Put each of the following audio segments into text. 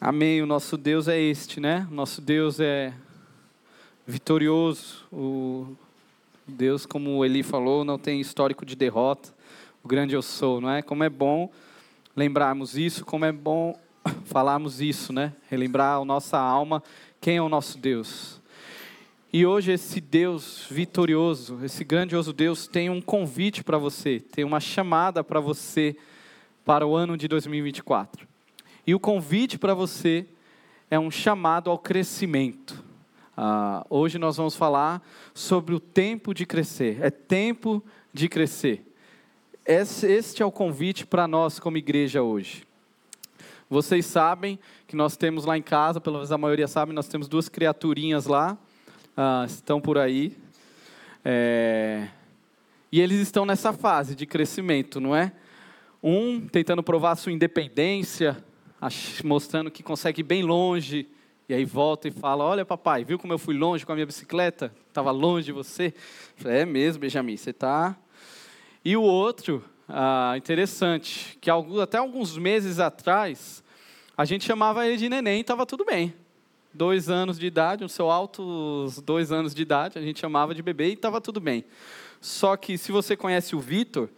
Amém. O nosso Deus é este, né? O nosso Deus é vitorioso. O Deus, como Eli falou, não tem histórico de derrota. O grande eu sou, não é? Como é bom lembrarmos isso, como é bom falarmos isso, né? Relembrar a nossa alma quem é o nosso Deus. E hoje esse Deus vitorioso, esse grandioso Deus tem um convite para você, tem uma chamada para você para o ano de 2024. E o convite para você é um chamado ao crescimento. Ah, hoje nós vamos falar sobre o tempo de crescer. É tempo de crescer. Este é o convite para nós como igreja hoje. Vocês sabem que nós temos lá em casa, pelo menos a maioria sabe, nós temos duas criaturinhas lá, ah, estão por aí. É, e eles estão nessa fase de crescimento, não é? Um tentando provar sua independência, mostrando que consegue ir bem longe, e aí volta e fala: Olha, papai, viu como eu fui longe com a minha bicicleta? Estava longe de você. Falei, é mesmo, Benjamin, você está. E o outro, ah, interessante, que até alguns meses atrás, a gente chamava ele de neném e estava tudo bem. Dois anos de idade, o seu altos dois anos de idade, a gente chamava de bebê e estava tudo bem. Só que se você conhece o Vitor,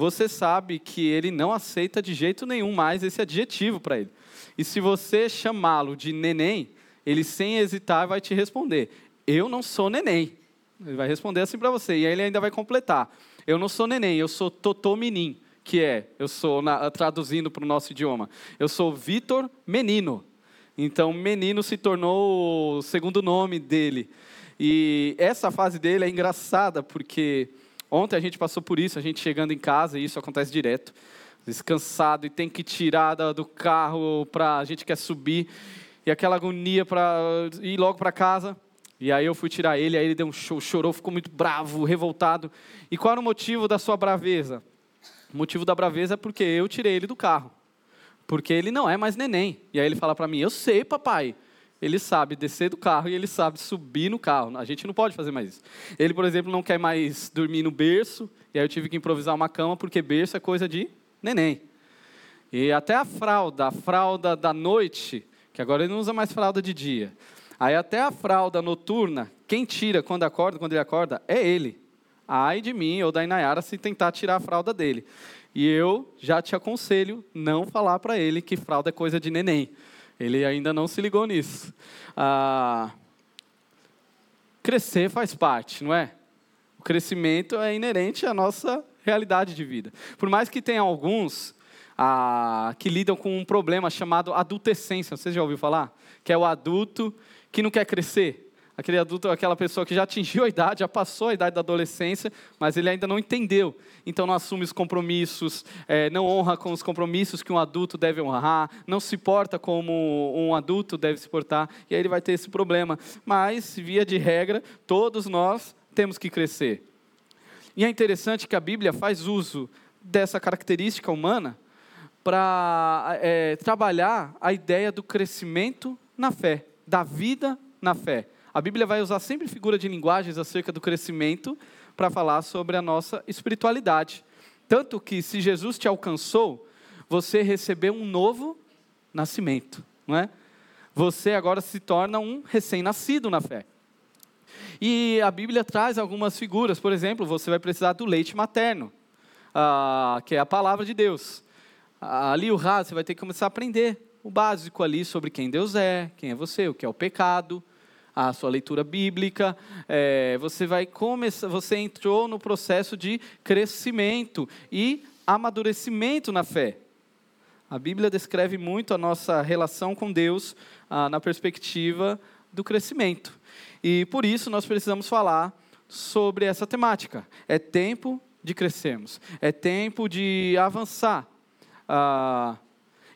você sabe que ele não aceita de jeito nenhum mais esse adjetivo para ele. E se você chamá-lo de neném, ele sem hesitar vai te responder: Eu não sou neném. Ele vai responder assim para você. E aí ele ainda vai completar: Eu não sou neném, eu sou Totô Menin, que é, eu sou, na, traduzindo para o nosso idioma, eu sou Vitor Menino. Então, menino se tornou o segundo nome dele. E essa fase dele é engraçada, porque Ontem a gente passou por isso, a gente chegando em casa, e isso acontece direto. Descansado e tem que tirar do carro para a gente quer subir e aquela agonia para ir logo para casa. E aí eu fui tirar ele, aí ele deu um show, chorou, ficou muito bravo, revoltado. E qual era o motivo da sua braveza? O motivo da braveza é porque eu tirei ele do carro. Porque ele não é mais neném. E aí ele fala para mim: "Eu sei, papai ele sabe descer do carro e ele sabe subir no carro. A gente não pode fazer mais isso. Ele, por exemplo, não quer mais dormir no berço, e aí eu tive que improvisar uma cama, porque berço é coisa de neném. E até a fralda, a fralda da noite, que agora ele não usa mais fralda de dia. Aí até a fralda noturna, quem tira quando acorda, quando ele acorda, é ele. Ai de mim ou da Inayara se tentar tirar a fralda dele. E eu já te aconselho não falar para ele que fralda é coisa de neném ele ainda não se ligou nisso. Ah, crescer faz parte, não é? O crescimento é inerente à nossa realidade de vida. Por mais que tenha alguns ah, que lidam com um problema chamado adultescência, você já ouviu falar? Que é o adulto que não quer crescer aquele adulto, aquela pessoa que já atingiu a idade, já passou a idade da adolescência, mas ele ainda não entendeu. Então não assume os compromissos, é, não honra com os compromissos que um adulto deve honrar, não se porta como um adulto deve se portar, e aí ele vai ter esse problema. Mas, via de regra, todos nós temos que crescer. E é interessante que a Bíblia faz uso dessa característica humana para é, trabalhar a ideia do crescimento na fé, da vida na fé. A Bíblia vai usar sempre figura de linguagens acerca do crescimento para falar sobre a nossa espiritualidade. Tanto que se Jesus te alcançou, você recebeu um novo nascimento, não é? Você agora se torna um recém-nascido na fé. E a Bíblia traz algumas figuras, por exemplo, você vai precisar do leite materno, ah, que é a palavra de Deus. Ali o raso, você vai ter que começar a aprender o básico ali sobre quem Deus é, quem é você, o que é o pecado, a sua leitura bíblica, é, você vai começar, você entrou no processo de crescimento e amadurecimento na fé. A Bíblia descreve muito a nossa relação com Deus ah, na perspectiva do crescimento. E por isso nós precisamos falar sobre essa temática. É tempo de crescermos, é tempo de avançar. Ah,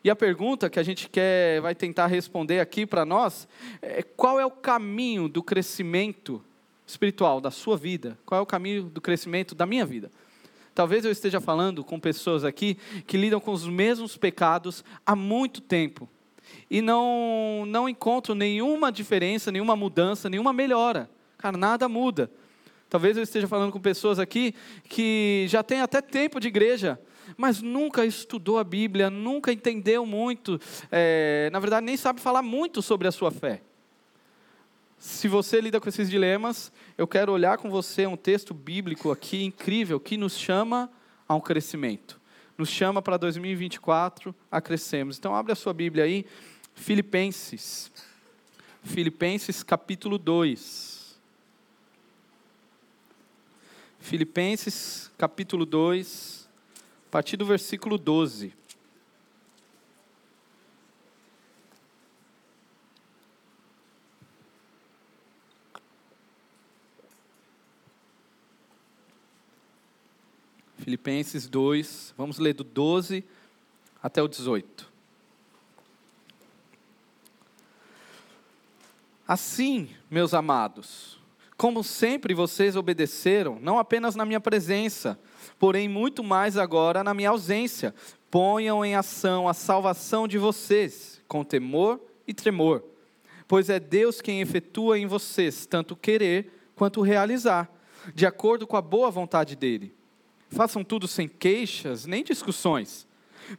e a pergunta que a gente quer, vai tentar responder aqui para nós, é qual é o caminho do crescimento espiritual da sua vida? Qual é o caminho do crescimento da minha vida? Talvez eu esteja falando com pessoas aqui que lidam com os mesmos pecados há muito tempo e não, não encontram nenhuma diferença, nenhuma mudança, nenhuma melhora. Cara, nada muda. Talvez eu esteja falando com pessoas aqui que já têm até tempo de igreja, mas nunca estudou a Bíblia, nunca entendeu muito, é, na verdade, nem sabe falar muito sobre a sua fé. Se você lida com esses dilemas, eu quero olhar com você um texto bíblico aqui incrível que nos chama a um crescimento. Nos chama para 2024 a crescermos. Então, abre a sua Bíblia aí, Filipenses. Filipenses capítulo 2. Filipenses capítulo 2, a partir do versículo 12. Filipenses 2, vamos ler do 12 até o 18. Assim, meus amados, como sempre vocês obedeceram, não apenas na minha presença, porém muito mais agora na minha ausência, ponham em ação a salvação de vocês, com temor e tremor, pois é Deus quem efetua em vocês tanto querer quanto realizar, de acordo com a boa vontade dele. Façam tudo sem queixas nem discussões,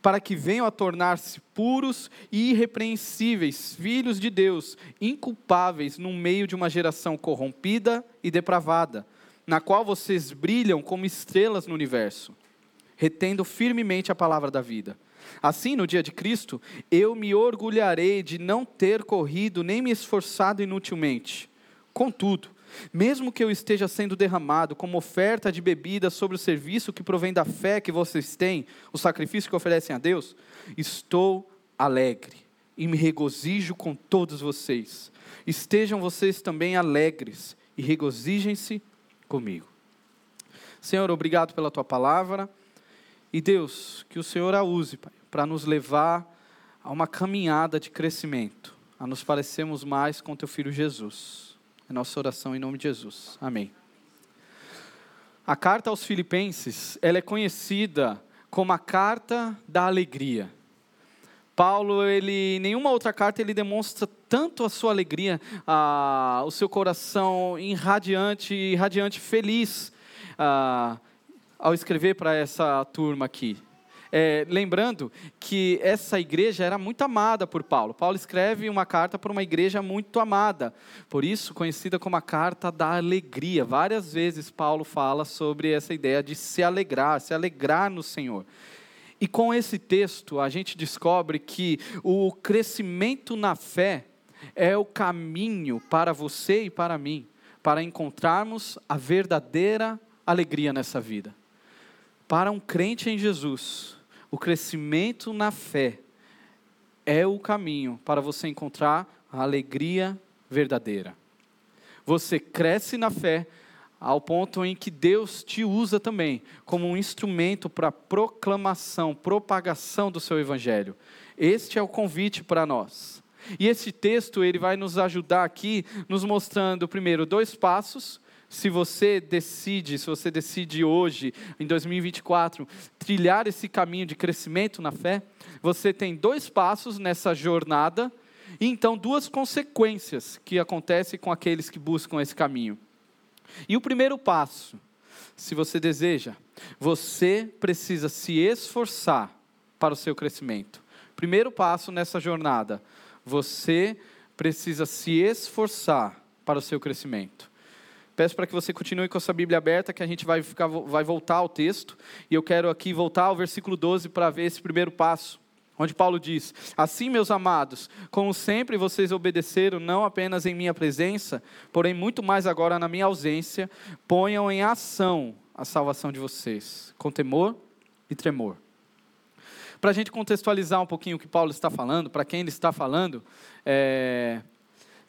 para que venham a tornar-se puros e irrepreensíveis, filhos de Deus, inculpáveis no meio de uma geração corrompida e depravada, na qual vocês brilham como estrelas no universo, retendo firmemente a palavra da vida. Assim, no dia de Cristo, eu me orgulharei de não ter corrido nem me esforçado inutilmente. Contudo, mesmo que eu esteja sendo derramado como oferta de bebida sobre o serviço que provém da fé que vocês têm, o sacrifício que oferecem a Deus, estou alegre e me regozijo com todos vocês. Estejam vocês também alegres e regozijem-se comigo. Senhor, obrigado pela tua palavra. E Deus, que o Senhor a use, Pai, para nos levar a uma caminhada de crescimento, a nos parecermos mais com teu filho Jesus. É nossa oração em nome de Jesus. Amém. A carta aos Filipenses, ela é conhecida como a carta da alegria. Paulo, ele, nenhuma outra carta ele demonstra tanto a sua alegria, o seu coração irradiante, irradiante, feliz, ao escrever para essa turma aqui. É, lembrando que essa igreja era muito amada por Paulo. Paulo escreve uma carta para uma igreja muito amada, por isso conhecida como a carta da alegria. Várias vezes Paulo fala sobre essa ideia de se alegrar, se alegrar no Senhor. E com esse texto a gente descobre que o crescimento na fé é o caminho para você e para mim, para encontrarmos a verdadeira alegria nessa vida. Para um crente em Jesus, o crescimento na fé é o caminho para você encontrar a alegria verdadeira. Você cresce na fé ao ponto em que Deus te usa também como um instrumento para proclamação, propagação do seu evangelho. Este é o convite para nós. E esse texto ele vai nos ajudar aqui, nos mostrando primeiro dois passos se você decide, se você decide hoje, em 2024, trilhar esse caminho de crescimento na fé, você tem dois passos nessa jornada e então duas consequências que acontecem com aqueles que buscam esse caminho. E o primeiro passo, se você deseja, você precisa se esforçar para o seu crescimento. Primeiro passo nessa jornada, você precisa se esforçar para o seu crescimento. Peço para que você continue com a sua Bíblia aberta, que a gente vai, ficar, vai voltar ao texto. E eu quero aqui voltar ao versículo 12 para ver esse primeiro passo. Onde Paulo diz: Assim, meus amados, como sempre vocês obedeceram, não apenas em minha presença, porém muito mais agora na minha ausência, ponham em ação a salvação de vocês, com temor e tremor. Para a gente contextualizar um pouquinho o que Paulo está falando, para quem ele está falando, é,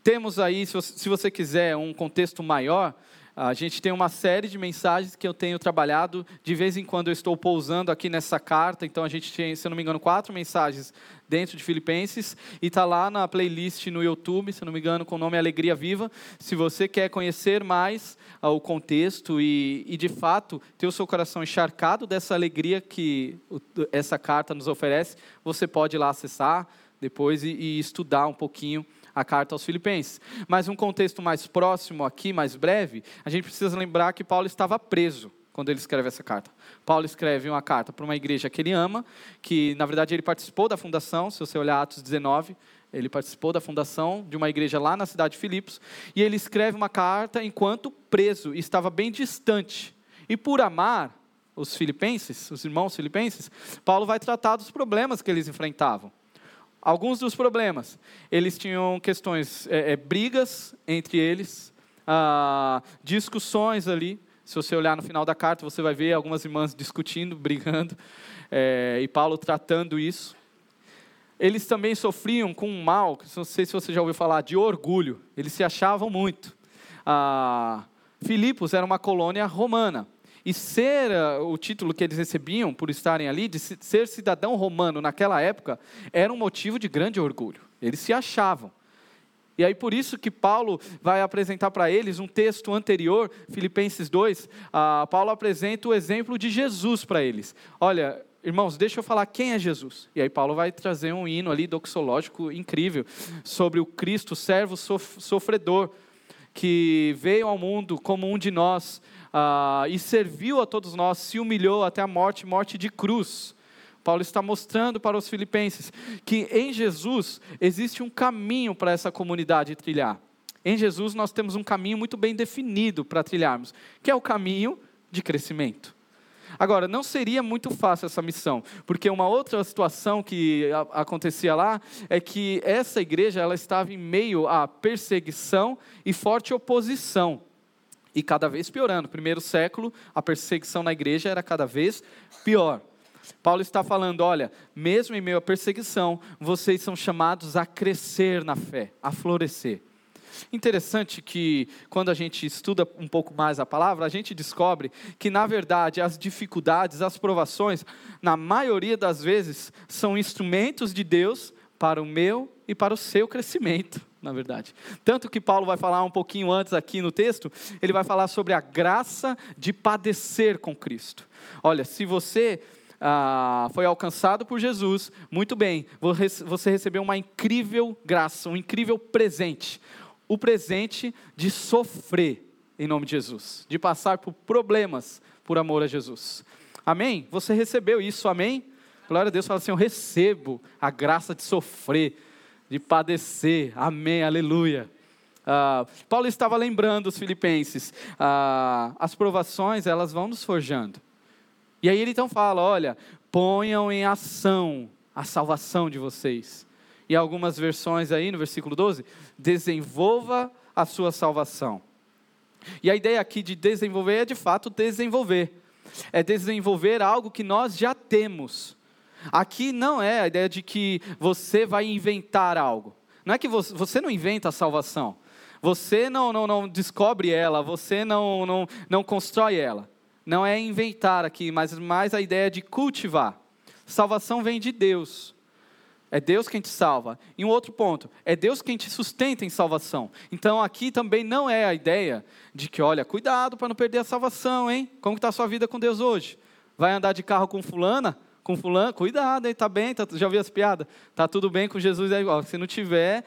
temos aí, se você quiser, um contexto maior. A gente tem uma série de mensagens que eu tenho trabalhado. De vez em quando eu estou pousando aqui nessa carta. Então a gente tem, se eu não me engano, quatro mensagens dentro de Filipenses. E está lá na playlist no YouTube, se eu não me engano, com o nome Alegria Viva. Se você quer conhecer mais uh, o contexto e, e, de fato, ter o seu coração encharcado dessa alegria que essa carta nos oferece, você pode ir lá acessar depois e, e estudar um pouquinho a carta aos Filipenses. Mas um contexto mais próximo aqui, mais breve, a gente precisa lembrar que Paulo estava preso quando ele escreve essa carta. Paulo escreve uma carta para uma igreja que ele ama, que na verdade ele participou da fundação, se você olhar Atos 19, ele participou da fundação de uma igreja lá na cidade de Filipos, e ele escreve uma carta enquanto preso, e estava bem distante. E por amar os filipenses, os irmãos filipenses, Paulo vai tratar dos problemas que eles enfrentavam. Alguns dos problemas, eles tinham questões, é, é, brigas entre eles, ah, discussões ali. Se você olhar no final da carta, você vai ver algumas irmãs discutindo, brigando, é, e Paulo tratando isso. Eles também sofriam com um mal, não sei se você já ouviu falar, de orgulho. Eles se achavam muito. Ah, Filipos era uma colônia romana. E ser uh, o título que eles recebiam por estarem ali, de ser cidadão romano naquela época, era um motivo de grande orgulho. Eles se achavam. E aí por isso que Paulo vai apresentar para eles um texto anterior, Filipenses 2, uh, Paulo apresenta o exemplo de Jesus para eles. Olha, irmãos, deixa eu falar quem é Jesus. E aí Paulo vai trazer um hino ali doxológico incrível sobre o Cristo, servo sofredor, que veio ao mundo como um de nós, ah, e serviu a todos nós, se humilhou até a morte morte de cruz. Paulo está mostrando para os filipenses que em Jesus existe um caminho para essa comunidade trilhar. Em Jesus nós temos um caminho muito bem definido para trilharmos, que é o caminho de crescimento. Agora, não seria muito fácil essa missão, porque uma outra situação que a, acontecia lá é que essa igreja ela estava em meio a perseguição e forte oposição e cada vez piorando. Primeiro século, a perseguição na igreja era cada vez pior. Paulo está falando: olha, mesmo em meio à perseguição, vocês são chamados a crescer na fé, a florescer. Interessante que quando a gente estuda um pouco mais a palavra, a gente descobre que, na verdade, as dificuldades, as provações, na maioria das vezes, são instrumentos de Deus para o meu e para o seu crescimento na verdade. Tanto que Paulo vai falar um pouquinho antes aqui no texto, ele vai falar sobre a graça de padecer com Cristo. Olha, se você ah, foi alcançado por Jesus, muito bem, você recebeu uma incrível graça, um incrível presente. O presente de sofrer em nome de Jesus, de passar por problemas por amor a Jesus. Amém? Você recebeu isso, amém? Glória a Deus, fala assim: Eu recebo a graça de sofrer de padecer. Amém, aleluia. Uh, Paulo estava lembrando os filipenses, uh, as provações elas vão nos forjando. E aí ele então fala, olha, ponham em ação a salvação de vocês. E algumas versões aí no versículo 12, desenvolva a sua salvação. E a ideia aqui de desenvolver é de fato desenvolver. É desenvolver algo que nós já temos. Aqui não é a ideia de que você vai inventar algo. Não é que você, você não inventa a salvação. Você não, não, não descobre ela, você não, não, não constrói ela. Não é inventar aqui, mas mais a ideia de cultivar. Salvação vem de Deus. É Deus quem te salva. E um outro ponto, é Deus quem te sustenta em salvação. Então aqui também não é a ideia de que, olha, cuidado para não perder a salvação, hein? Como está a sua vida com Deus hoje? Vai andar de carro com fulana? Com fulano, cuidado, aí tá bem, tá, já ouviu as piadas? Tá tudo bem com Jesus, é igual. Se não tiver,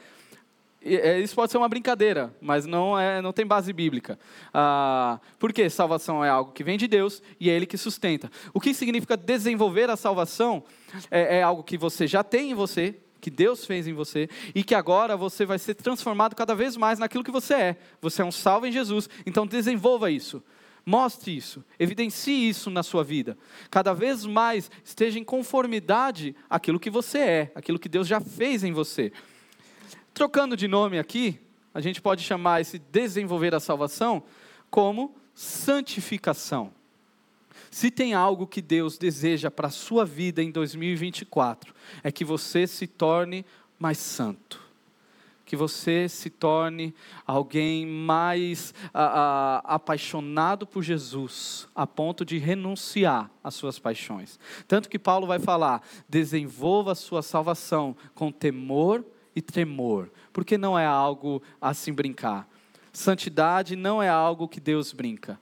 é, isso pode ser uma brincadeira, mas não, é, não tem base bíblica. Ah, porque salvação é algo que vem de Deus e é Ele que sustenta. O que significa desenvolver a salvação é, é algo que você já tem em você, que Deus fez em você e que agora você vai ser transformado cada vez mais naquilo que você é. Você é um salvo em Jesus, então desenvolva isso. Mostre isso, evidencie isso na sua vida. Cada vez mais esteja em conformidade aquilo que você é, aquilo que Deus já fez em você. Trocando de nome aqui, a gente pode chamar esse desenvolver a salvação como santificação. Se tem algo que Deus deseja para a sua vida em 2024, é que você se torne mais santo que você se torne alguém mais apaixonado por Jesus, a ponto de renunciar às suas paixões. Tanto que Paulo vai falar: desenvolva a sua salvação com temor e tremor, porque não é algo a brincar. Santidade não é algo que Deus brinca.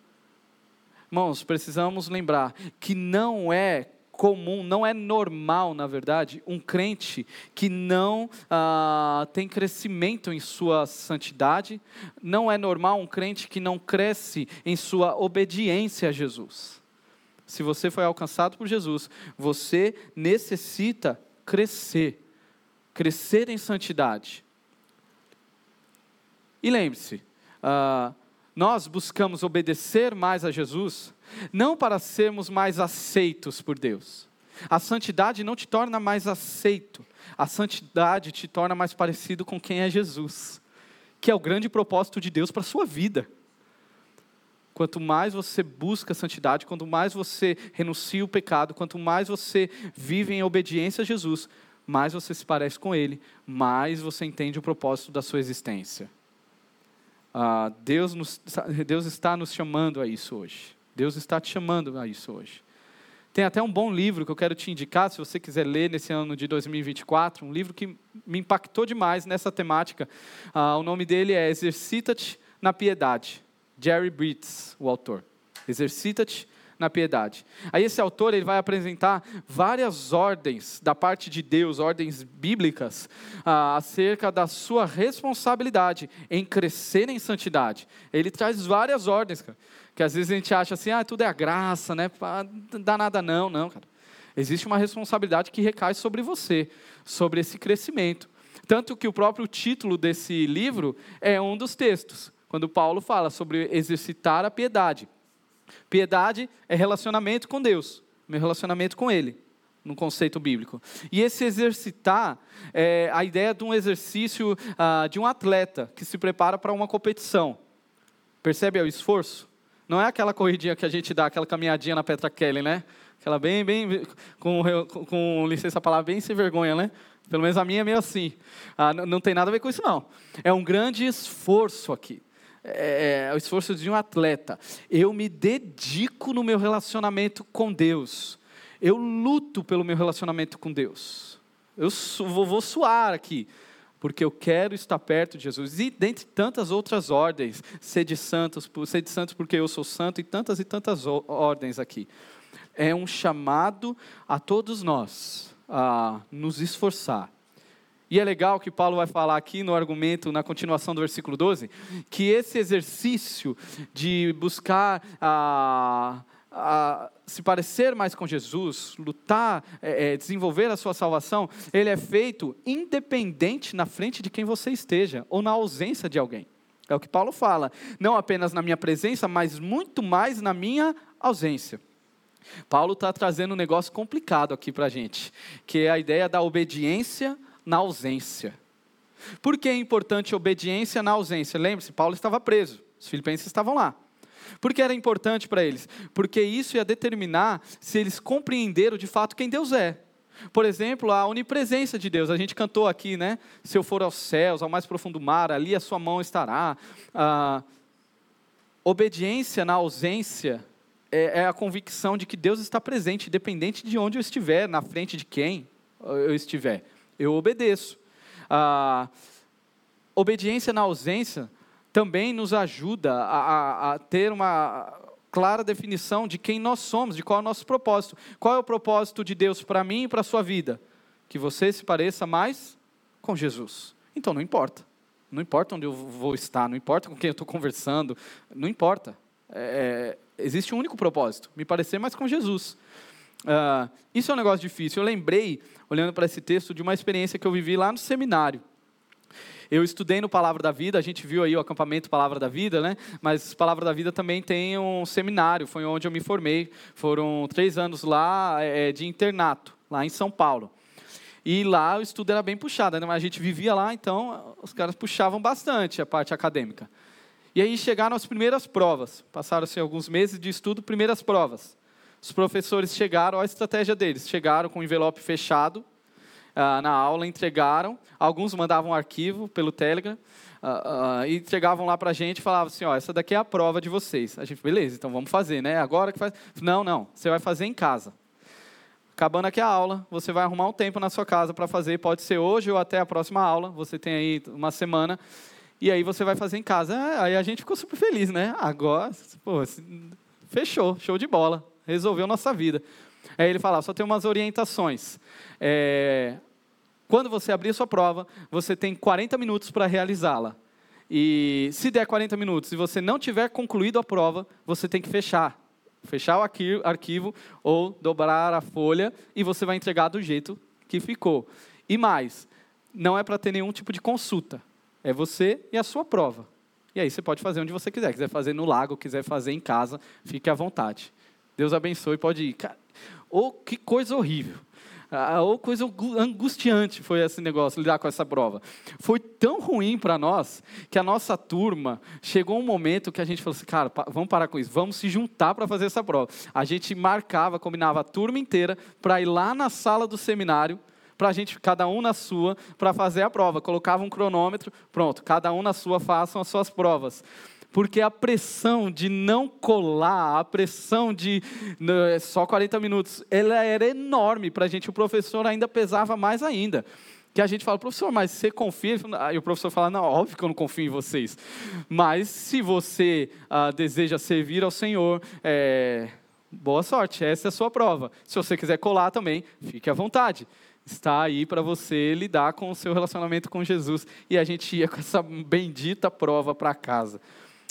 Irmãos, precisamos lembrar que não é comum, não é normal, na verdade, um crente que não ah, tem crescimento em sua santidade, não é normal um crente que não cresce em sua obediência a Jesus. se você foi alcançado por Jesus, você necessita crescer. Crescer em santidade. E lembre-se, uh, nós buscamos obedecer mais a Jesus, não para sermos mais aceitos por Deus. A santidade não te torna mais aceito, a santidade te torna mais parecido com quem é Jesus, que é o grande propósito de Deus para a sua vida. Quanto mais você busca a santidade, quanto mais você renuncia o pecado, quanto mais você vive em obediência a Jesus, mais você se parece com Ele, mais você entende o propósito da sua existência. Ah, Deus, nos, Deus está nos chamando a isso hoje. Deus está te chamando a isso hoje. Tem até um bom livro que eu quero te indicar, se você quiser ler nesse ano de 2024, um livro que me impactou demais nessa temática. Ah, o nome dele é Exercita-te na Piedade. Jerry Britz, o autor. Exercita-te na piedade. Aí esse autor ele vai apresentar várias ordens da parte de Deus, ordens bíblicas, ah, acerca da sua responsabilidade em crescer em santidade. Ele traz várias ordens, cara, que às vezes a gente acha assim, ah, tudo é a graça, né? Não dá nada não, não, cara. Existe uma responsabilidade que recai sobre você, sobre esse crescimento. Tanto que o próprio título desse livro é um dos textos quando Paulo fala sobre exercitar a piedade. Piedade é relacionamento com Deus, meu relacionamento com Ele, no conceito bíblico. E esse exercitar é a ideia de um exercício ah, de um atleta que se prepara para uma competição. Percebe o esforço? Não é aquela corridinha que a gente dá, aquela caminhadinha na Petra Kelly, né? Aquela bem, bem, com, com licença a palavra, bem sem vergonha, né? Pelo menos a minha é meio assim. Ah, não, não tem nada a ver com isso, não. É um grande esforço aqui. É, é, o esforço de um atleta. Eu me dedico no meu relacionamento com Deus. Eu luto pelo meu relacionamento com Deus. Eu vou, vou suar aqui, porque eu quero estar perto de Jesus. E dentre tantas outras ordens, ser de santos, ser de santos porque eu sou santo, e tantas e tantas ordens aqui. É um chamado a todos nós a nos esforçar e é legal que Paulo vai falar aqui no argumento, na continuação do versículo 12, que esse exercício de buscar a, a se parecer mais com Jesus, lutar, é, é, desenvolver a sua salvação, ele é feito independente na frente de quem você esteja, ou na ausência de alguém. É o que Paulo fala. Não apenas na minha presença, mas muito mais na minha ausência. Paulo está trazendo um negócio complicado aqui para a gente, que é a ideia da obediência na ausência. Por que é importante obediência na ausência? Lembre-se, Paulo estava preso, os filipenses estavam lá. Por que era importante para eles? Porque isso ia determinar se eles compreenderam de fato quem Deus é. Por exemplo, a onipresença de Deus. A gente cantou aqui, né? Se eu for aos céus, ao mais profundo mar, ali a sua mão estará. Ah, obediência na ausência é, é a convicção de que Deus está presente, independente de onde eu estiver, na frente de quem eu estiver eu obedeço. A obediência na ausência também nos ajuda a, a, a ter uma clara definição de quem nós somos, de qual é o nosso propósito. Qual é o propósito de Deus para mim e para a sua vida? Que você se pareça mais com Jesus. Então não importa. Não importa onde eu vou estar, não importa com quem eu estou conversando, não importa. É, é, existe um único propósito: me parecer mais com Jesus. Uh, isso é um negócio difícil. Eu lembrei, olhando para esse texto, de uma experiência que eu vivi lá no seminário. Eu estudei no Palavra da Vida, a gente viu aí o acampamento Palavra da Vida, né? Mas Palavra da Vida também tem um seminário, foi onde eu me formei. Foram três anos lá é, de internato, lá em São Paulo. E lá o estudo era bem puxado, né? mas a gente vivia lá, então os caras puxavam bastante a parte acadêmica. E aí chegaram as primeiras provas. Passaram-se alguns meses de estudo, primeiras provas. Os professores chegaram, olha a estratégia deles, chegaram com o envelope fechado uh, na aula, entregaram, alguns mandavam um arquivo pelo Telegram, uh, uh, e entregavam lá para a gente e falavam assim, ó, essa daqui é a prova de vocês. A gente, beleza, então vamos fazer, né? Agora que faz... Não, não, você vai fazer em casa. Acabando aqui a aula, você vai arrumar um tempo na sua casa para fazer, pode ser hoje ou até a próxima aula, você tem aí uma semana, e aí você vai fazer em casa. aí a gente ficou super feliz, né? Agora, pô, fechou, show de bola resolveu nossa vida. Aí ele fala, só tem umas orientações. É, quando você abrir a sua prova, você tem 40 minutos para realizá-la. E se der 40 minutos e você não tiver concluído a prova, você tem que fechar. fechar o arquivo ou dobrar a folha e você vai entregar do jeito que ficou. E mais, não é para ter nenhum tipo de consulta. É você e a sua prova. E aí você pode fazer onde você quiser. Quiser fazer no lago, quiser fazer em casa, fique à vontade. Deus abençoe, pode ir. Ou oh, que coisa horrível. Ah, ou coisa angustiante foi esse negócio, lidar com essa prova. Foi tão ruim para nós que a nossa turma chegou um momento que a gente falou assim, cara, vamos parar com isso, vamos se juntar para fazer essa prova. A gente marcava, combinava a turma inteira para ir lá na sala do seminário para a gente, cada um na sua, para fazer a prova. Colocava um cronômetro, pronto, cada um na sua, façam as suas provas porque a pressão de não colar, a pressão de é só 40 minutos, ela era enorme para a gente. O professor ainda pesava mais ainda. Que a gente fala, professor, mas você confia? E o professor fala, não, óbvio que eu não confio em vocês. Mas se você ah, deseja servir ao Senhor, é, boa sorte, essa é a sua prova. Se você quiser colar também, fique à vontade está aí para você lidar com o seu relacionamento com Jesus. E a gente ia com essa bendita prova para casa.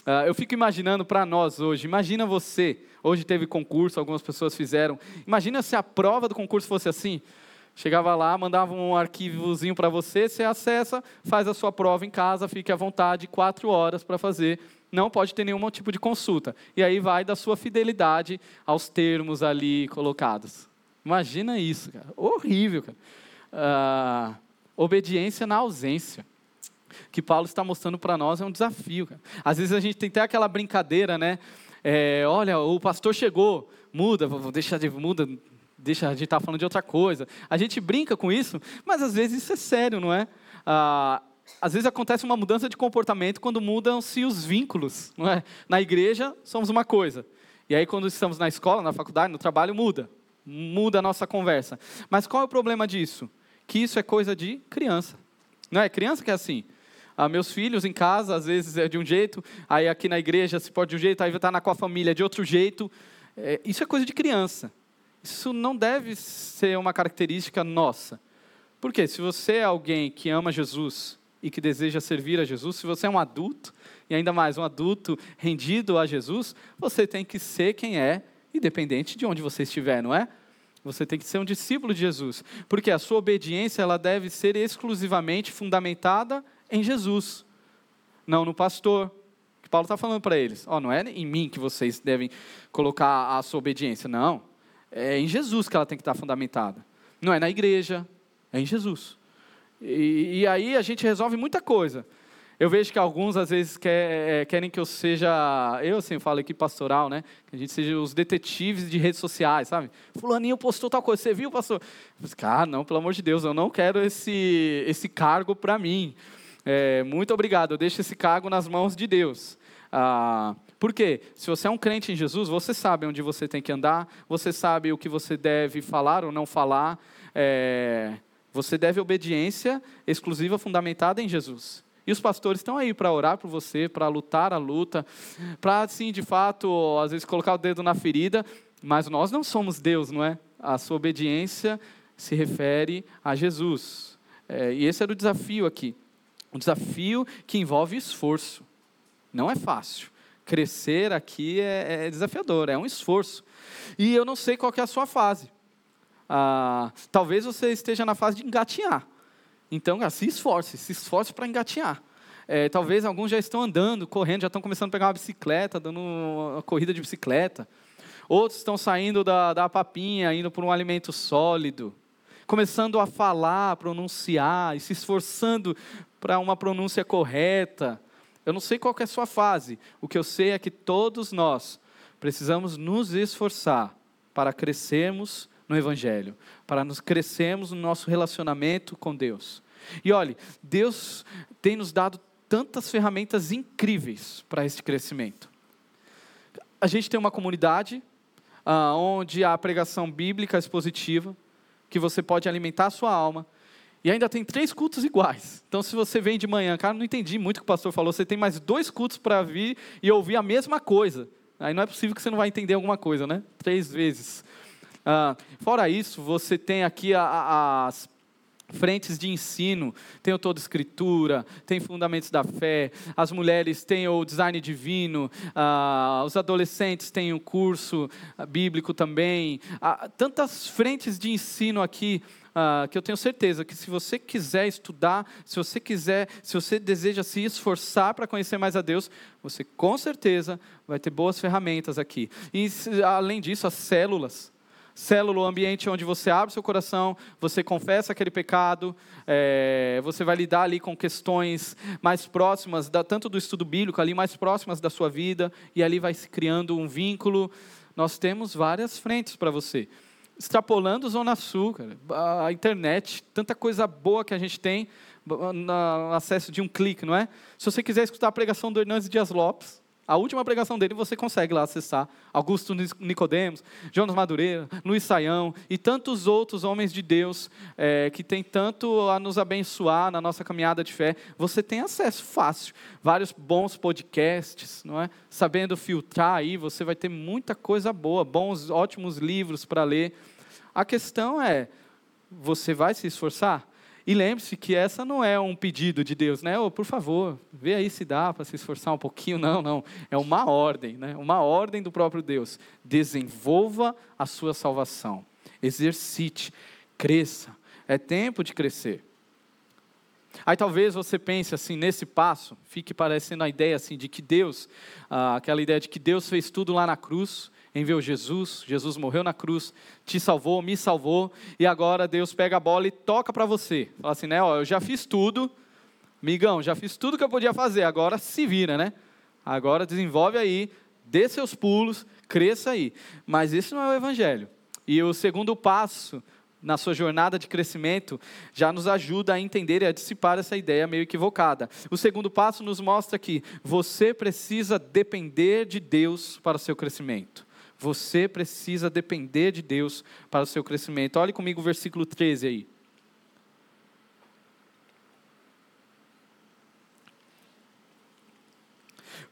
Uh, eu fico imaginando para nós hoje, imagina você, hoje teve concurso, algumas pessoas fizeram, imagina se a prova do concurso fosse assim, chegava lá, mandava um arquivozinho para você, você acessa, faz a sua prova em casa, fique à vontade, quatro horas para fazer, não pode ter nenhum tipo de consulta. E aí vai da sua fidelidade aos termos ali colocados. Imagina isso, cara. Horrível, cara. Uh, obediência na ausência. Que Paulo está mostrando para nós é um desafio. Cara. Às vezes a gente tem até aquela brincadeira, né? É, olha, o pastor chegou, muda, vou deixar de muda, deixa de estar tá falando de outra coisa. A gente brinca com isso, mas às vezes isso é sério, não é? Ah, às vezes acontece uma mudança de comportamento quando mudam-se os vínculos, não é? Na igreja somos uma coisa, e aí quando estamos na escola, na faculdade, no trabalho muda muda a nossa conversa. Mas qual é o problema disso? Que isso é coisa de criança. Não é criança que é assim. Ah, meus filhos em casa, às vezes é de um jeito, aí aqui na igreja se pode de um jeito, aí estar na com a família de outro jeito. É, isso é coisa de criança. Isso não deve ser uma característica nossa. Porque se você é alguém que ama Jesus e que deseja servir a Jesus, se você é um adulto, e ainda mais um adulto rendido a Jesus, você tem que ser quem é independente de onde você estiver, não é? Você tem que ser um discípulo de Jesus, porque a sua obediência ela deve ser exclusivamente fundamentada em Jesus, não no pastor. Que Paulo está falando para eles, oh, não é em mim que vocês devem colocar a sua obediência, não. É em Jesus que ela tem que estar fundamentada. Não é na igreja, é em Jesus. E, e aí a gente resolve muita coisa. Eu vejo que alguns às vezes quer, é, querem que eu seja, eu assim falo aqui pastoral, né? Que a gente seja os detetives de redes sociais, sabe? Fulaninho postou tal coisa, você viu, pastor? Cara, ah, não, pelo amor de Deus, eu não quero esse, esse cargo para mim. É, muito obrigado, eu deixo esse cargo nas mãos de Deus. Ah, por quê? Se você é um crente em Jesus, você sabe onde você tem que andar, você sabe o que você deve falar ou não falar. É, você deve obediência exclusiva fundamentada em Jesus. E os pastores estão aí para orar por você, para lutar a luta, para, assim, de fato, às vezes colocar o dedo na ferida, mas nós não somos Deus, não é? A sua obediência se refere a Jesus. É, e esse era o desafio aqui. Um desafio que envolve esforço. Não é fácil. Crescer aqui é, é desafiador, é um esforço. E eu não sei qual é a sua fase. Ah, talvez você esteja na fase de engatinhar. Então, se esforce, se esforce para engatinhar. É, talvez alguns já estão andando, correndo, já estão começando a pegar uma bicicleta, dando uma corrida de bicicleta. Outros estão saindo da, da papinha, indo por um alimento sólido. Começando a falar, pronunciar e se esforçando para uma pronúncia correta. Eu não sei qual é a sua fase. O que eu sei é que todos nós precisamos nos esforçar para crescermos no Evangelho, para nos crescermos no nosso relacionamento com Deus. E olhe, Deus tem nos dado tantas ferramentas incríveis para esse crescimento. A gente tem uma comunidade ah, onde há pregação bíblica expositiva, que você pode alimentar a sua alma, e ainda tem três cultos iguais. Então, se você vem de manhã, cara, não entendi muito o que o pastor falou, você tem mais dois cultos para vir e ouvir a mesma coisa. Aí não é possível que você não vai entender alguma coisa, né? Três vezes. Ah, fora isso, você tem aqui a, a, as, frentes de ensino, tem o Toda Escritura, tem Fundamentos da Fé, as mulheres têm o Design Divino, ah, os adolescentes têm o curso ah, bíblico também, ah, tantas frentes de ensino aqui, ah, que eu tenho certeza que se você quiser estudar, se você quiser, se você deseja se esforçar para conhecer mais a Deus, você com certeza vai ter boas ferramentas aqui. E além disso, as células, Célula, o ambiente onde você abre seu coração, você confessa aquele pecado, é, você vai lidar ali com questões mais próximas, da, tanto do estudo bíblico, ali mais próximas da sua vida, e ali vai se criando um vínculo. Nós temos várias frentes para você. Extrapolando Zona Sul, cara, a internet, tanta coisa boa que a gente tem no acesso de um clique, não é? Se você quiser escutar a pregação do Hernandes Dias Lopes, a última pregação dele você consegue lá acessar. Augusto Nicodemos, Jonas Madureira, Luiz Saião e tantos outros homens de Deus é, que tem tanto a nos abençoar na nossa caminhada de fé. Você tem acesso fácil. Vários bons podcasts, não é? Sabendo filtrar aí, você vai ter muita coisa boa, bons, ótimos livros para ler. A questão é, você vai se esforçar? E lembre-se que essa não é um pedido de Deus, né? Oh, por favor, vê aí se dá para se esforçar um pouquinho. Não, não. É uma ordem, né? Uma ordem do próprio Deus. Desenvolva a sua salvação. Exercite, cresça. É tempo de crescer. Aí talvez você pense assim, nesse passo, fique parecendo a ideia assim de que Deus, ah, aquela ideia de que Deus fez tudo lá na cruz, enviou Jesus, Jesus morreu na cruz, te salvou, me salvou, e agora Deus pega a bola e toca para você. Fala assim, né? Ó, eu já fiz tudo, migão, já fiz tudo que eu podia fazer, agora se vira, né? Agora desenvolve aí, dê seus pulos, cresça aí. Mas isso não é o evangelho. E o segundo passo na sua jornada de crescimento já nos ajuda a entender e a dissipar essa ideia meio equivocada. O segundo passo nos mostra que você precisa depender de Deus para o seu crescimento. Você precisa depender de Deus para o seu crescimento. Olhe comigo o versículo 13 aí.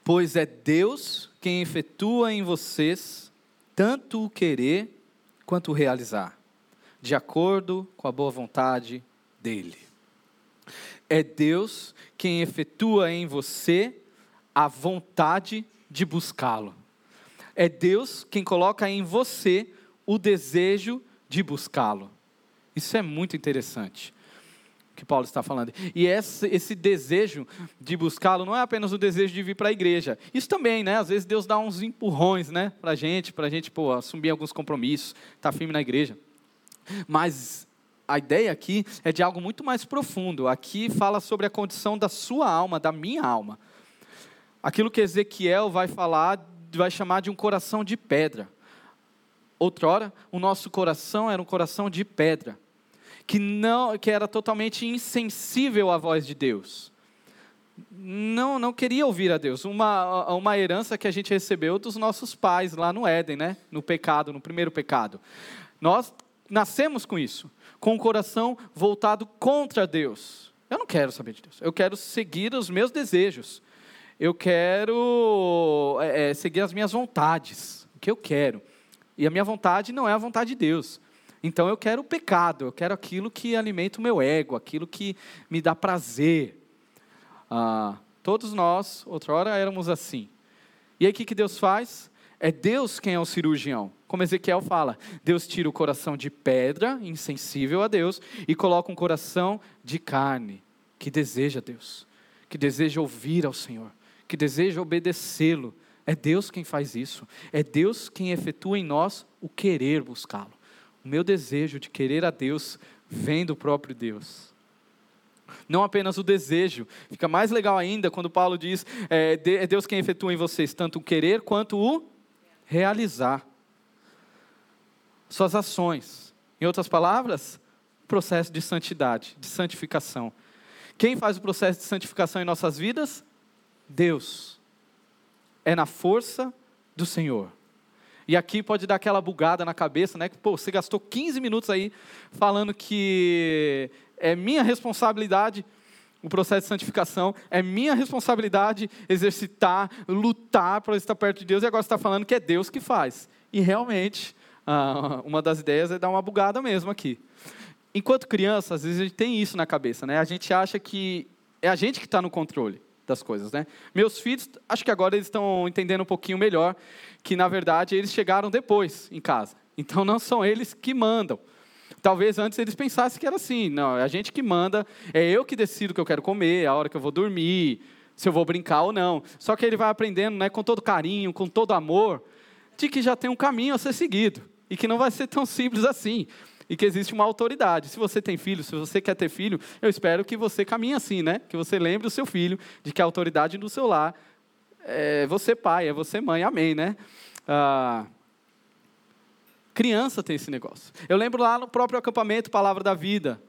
Pois é Deus quem efetua em vocês tanto o querer quanto o realizar, de acordo com a boa vontade dEle. É Deus quem efetua em você a vontade de buscá-lo. É Deus quem coloca em você o desejo de buscá-lo. Isso é muito interessante que Paulo está falando. E esse, esse desejo de buscá-lo não é apenas o desejo de vir para a igreja. Isso também, né? Às vezes Deus dá uns empurrões, né? Para a gente, para a gente, pô, assumir alguns compromissos, estar tá firme na igreja. Mas a ideia aqui é de algo muito mais profundo. Aqui fala sobre a condição da sua alma, da minha alma. Aquilo que Ezequiel vai falar vai chamar de um coração de pedra. Outrora, o nosso coração era um coração de pedra, que não, que era totalmente insensível à voz de Deus. Não, não queria ouvir a Deus. Uma, uma herança que a gente recebeu dos nossos pais lá no Éden, né? No pecado, no primeiro pecado. Nós nascemos com isso, com o coração voltado contra Deus. Eu não quero saber de Deus. Eu quero seguir os meus desejos eu quero é, é, seguir as minhas vontades, o que eu quero. E a minha vontade não é a vontade de Deus. Então eu quero o pecado, eu quero aquilo que alimenta o meu ego, aquilo que me dá prazer. Ah, todos nós, outrora, éramos assim. E aí o que, que Deus faz? É Deus quem é o cirurgião. Como Ezequiel fala, Deus tira o coração de pedra, insensível a Deus, e coloca um coração de carne, que deseja Deus, que deseja ouvir ao Senhor que deseja obedecê-lo. É Deus quem faz isso. É Deus quem efetua em nós o querer buscá-lo. O meu desejo de querer a Deus vem do próprio Deus. Não apenas o desejo, fica mais legal ainda quando Paulo diz: é, é Deus quem efetua em vocês tanto o querer quanto o realizar. Suas ações. Em outras palavras, processo de santidade, de santificação. Quem faz o processo de santificação em nossas vidas? Deus. É na força do Senhor. E aqui pode dar aquela bugada na cabeça, né? Que, pô, você gastou 15 minutos aí falando que é minha responsabilidade o processo de santificação, é minha responsabilidade exercitar, lutar para estar perto de Deus, e agora você está falando que é Deus que faz. E realmente, uma das ideias é dar uma bugada mesmo aqui. enquanto criança, às vezes a gente tem isso na cabeça, né? A gente acha que é a gente que está no controle das coisas, né? Meus filhos, acho que agora eles estão entendendo um pouquinho melhor que na verdade eles chegaram depois em casa. Então não são eles que mandam. Talvez antes eles pensassem que era assim, não, é a gente que manda, é eu que decido o que eu quero comer, a hora que eu vou dormir, se eu vou brincar ou não. Só que ele vai aprendendo, né, com todo carinho, com todo amor, de que já tem um caminho a ser seguido e que não vai ser tão simples assim e que existe uma autoridade. Se você tem filho, se você quer ter filho, eu espero que você caminhe assim, né? Que você lembre o seu filho de que a autoridade do seu lar é você pai, é você mãe, amém, né? Ah, criança tem esse negócio. Eu lembro lá no próprio acampamento Palavra da Vida,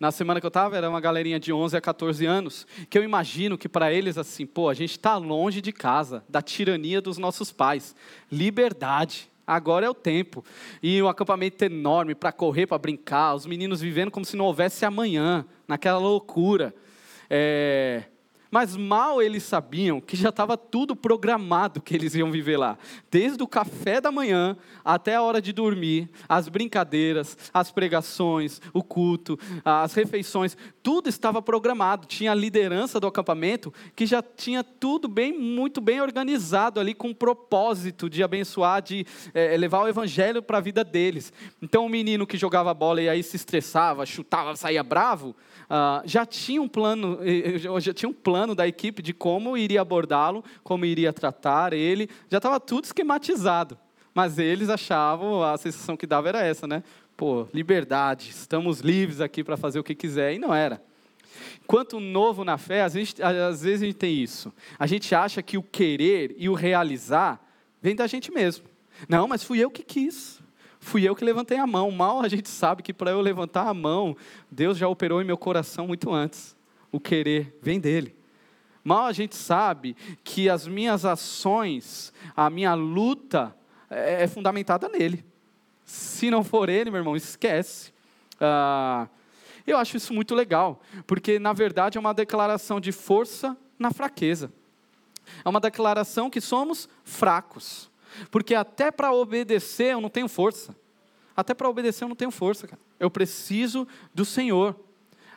na semana que eu estava, era uma galerinha de 11 a 14 anos, que eu imagino que para eles, assim, pô, a gente está longe de casa, da tirania dos nossos pais. Liberdade agora é o tempo. E um acampamento enorme para correr, para brincar, os meninos vivendo como se não houvesse amanhã, naquela loucura. É, mas mal eles sabiam que já estava tudo programado que eles iam viver lá. Desde o café da manhã até a hora de dormir, as brincadeiras, as pregações, o culto, as refeições, tudo estava programado. Tinha a liderança do acampamento que já tinha tudo bem, muito bem organizado ali com o propósito de abençoar, de é, levar o evangelho para a vida deles. Então o menino que jogava bola e aí se estressava, chutava, saía bravo, uh, já tinha um plano, já tinha um plano da equipe de como iria abordá-lo, como iria tratar ele, já estava tudo esquematizado. Mas eles achavam, a sensação que dava era essa, né? Pô, liberdade, estamos livres aqui para fazer o que quiser, e não era. Enquanto novo na fé, às vezes, às vezes a gente tem isso. A gente acha que o querer e o realizar vem da gente mesmo. Não, mas fui eu que quis fui eu que levantei a mão. Mal a gente sabe que para eu levantar a mão, Deus já operou em meu coração muito antes. O querer vem dele. Mal a gente sabe que as minhas ações, a minha luta é, é fundamentada nele. Se não for ele, meu irmão, esquece. Ah, eu acho isso muito legal, porque na verdade é uma declaração de força na fraqueza. É uma declaração que somos fracos. Porque até para obedecer eu não tenho força. Até para obedecer eu não tenho força, cara. Eu preciso do Senhor.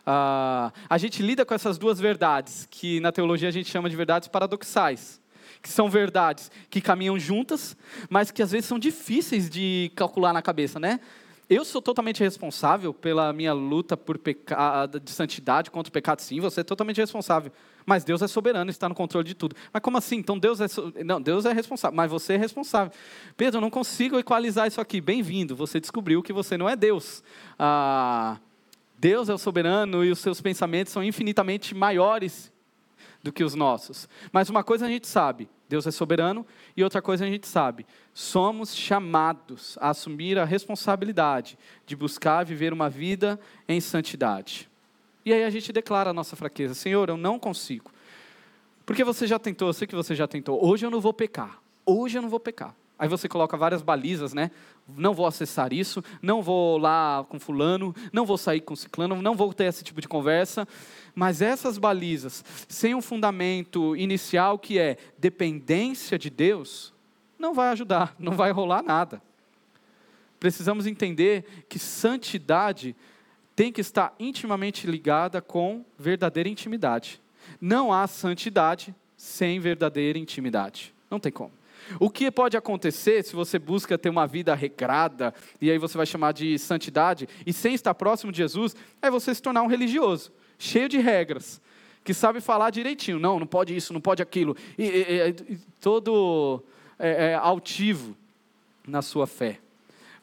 Ah, a gente lida com essas duas verdades, que na teologia a gente chama de verdades paradoxais. Que são verdades que caminham juntas, mas que às vezes são difíceis de calcular na cabeça, né? Eu sou totalmente responsável pela minha luta por pecado, de santidade contra o pecado, sim, você é totalmente responsável. Mas Deus é soberano, está no controle de tudo. Mas como assim? Então Deus é não, Deus é responsável, mas você é responsável. Pedro, eu não consigo equalizar isso aqui. Bem-vindo, você descobriu que você não é Deus. Ah, Deus é o soberano e os seus pensamentos são infinitamente maiores do que os nossos. Mas uma coisa a gente sabe: Deus é soberano, e outra coisa a gente sabe: somos chamados a assumir a responsabilidade de buscar viver uma vida em santidade. E aí a gente declara a nossa fraqueza: Senhor, eu não consigo. Porque você já tentou, eu sei que você já tentou. Hoje eu não vou pecar. Hoje eu não vou pecar. Aí você coloca várias balizas, né? Não vou acessar isso, não vou lá com fulano, não vou sair com ciclano, não vou ter esse tipo de conversa. Mas essas balizas, sem um fundamento inicial que é dependência de Deus, não vai ajudar, não vai rolar nada. Precisamos entender que santidade tem que estar intimamente ligada com verdadeira intimidade. Não há santidade sem verdadeira intimidade. Não tem como. O que pode acontecer se você busca ter uma vida regrada, e aí você vai chamar de santidade, e sem estar próximo de Jesus, é você se tornar um religioso, cheio de regras, que sabe falar direitinho. Não, não pode isso, não pode aquilo. E, e, e todo é, é, altivo na sua fé.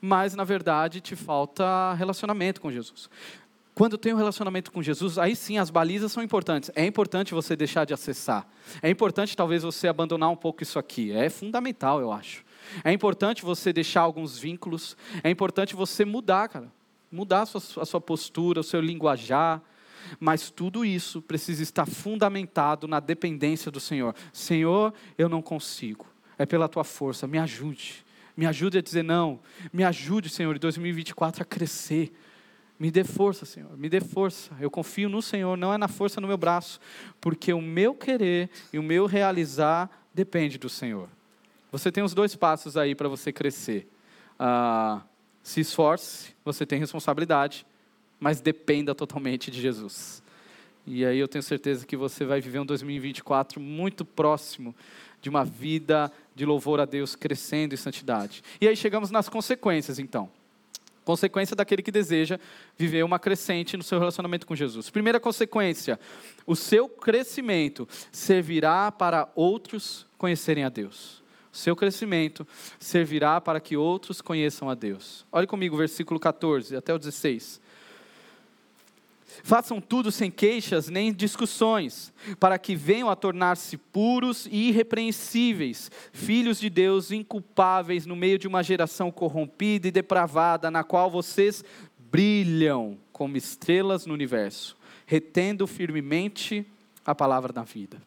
Mas, na verdade, te falta relacionamento com Jesus. Quando tem um relacionamento com Jesus, aí sim as balizas são importantes. É importante você deixar de acessar. É importante talvez você abandonar um pouco isso aqui. É fundamental, eu acho. É importante você deixar alguns vínculos. É importante você mudar, cara. Mudar a sua, a sua postura, o seu linguajar. Mas tudo isso precisa estar fundamentado na dependência do Senhor. Senhor, eu não consigo. É pela tua força, me ajude. Me ajude a dizer não. Me ajude, Senhor, em 2024 a crescer me dê força, Senhor, me dê força. Eu confio no Senhor, não é na força no meu braço, porque o meu querer e o meu realizar depende do Senhor. Você tem os dois passos aí para você crescer. Ah, se esforce, você tem responsabilidade. mas dependa totalmente de Jesus. E aí eu tenho certeza que você vai viver um 2024 muito próximo de uma vida de louvor a Deus crescendo em santidade. E aí chegamos nas consequências, então. Consequência daquele que deseja viver uma crescente no seu relacionamento com Jesus. Primeira consequência: o seu crescimento servirá para outros conhecerem a Deus. O seu crescimento servirá para que outros conheçam a Deus. Olhe comigo versículo 14 até o 16. Façam tudo sem queixas nem discussões, para que venham a tornar-se puros e irrepreensíveis, filhos de Deus inculpáveis no meio de uma geração corrompida e depravada, na qual vocês brilham como estrelas no universo, retendo firmemente a palavra da vida.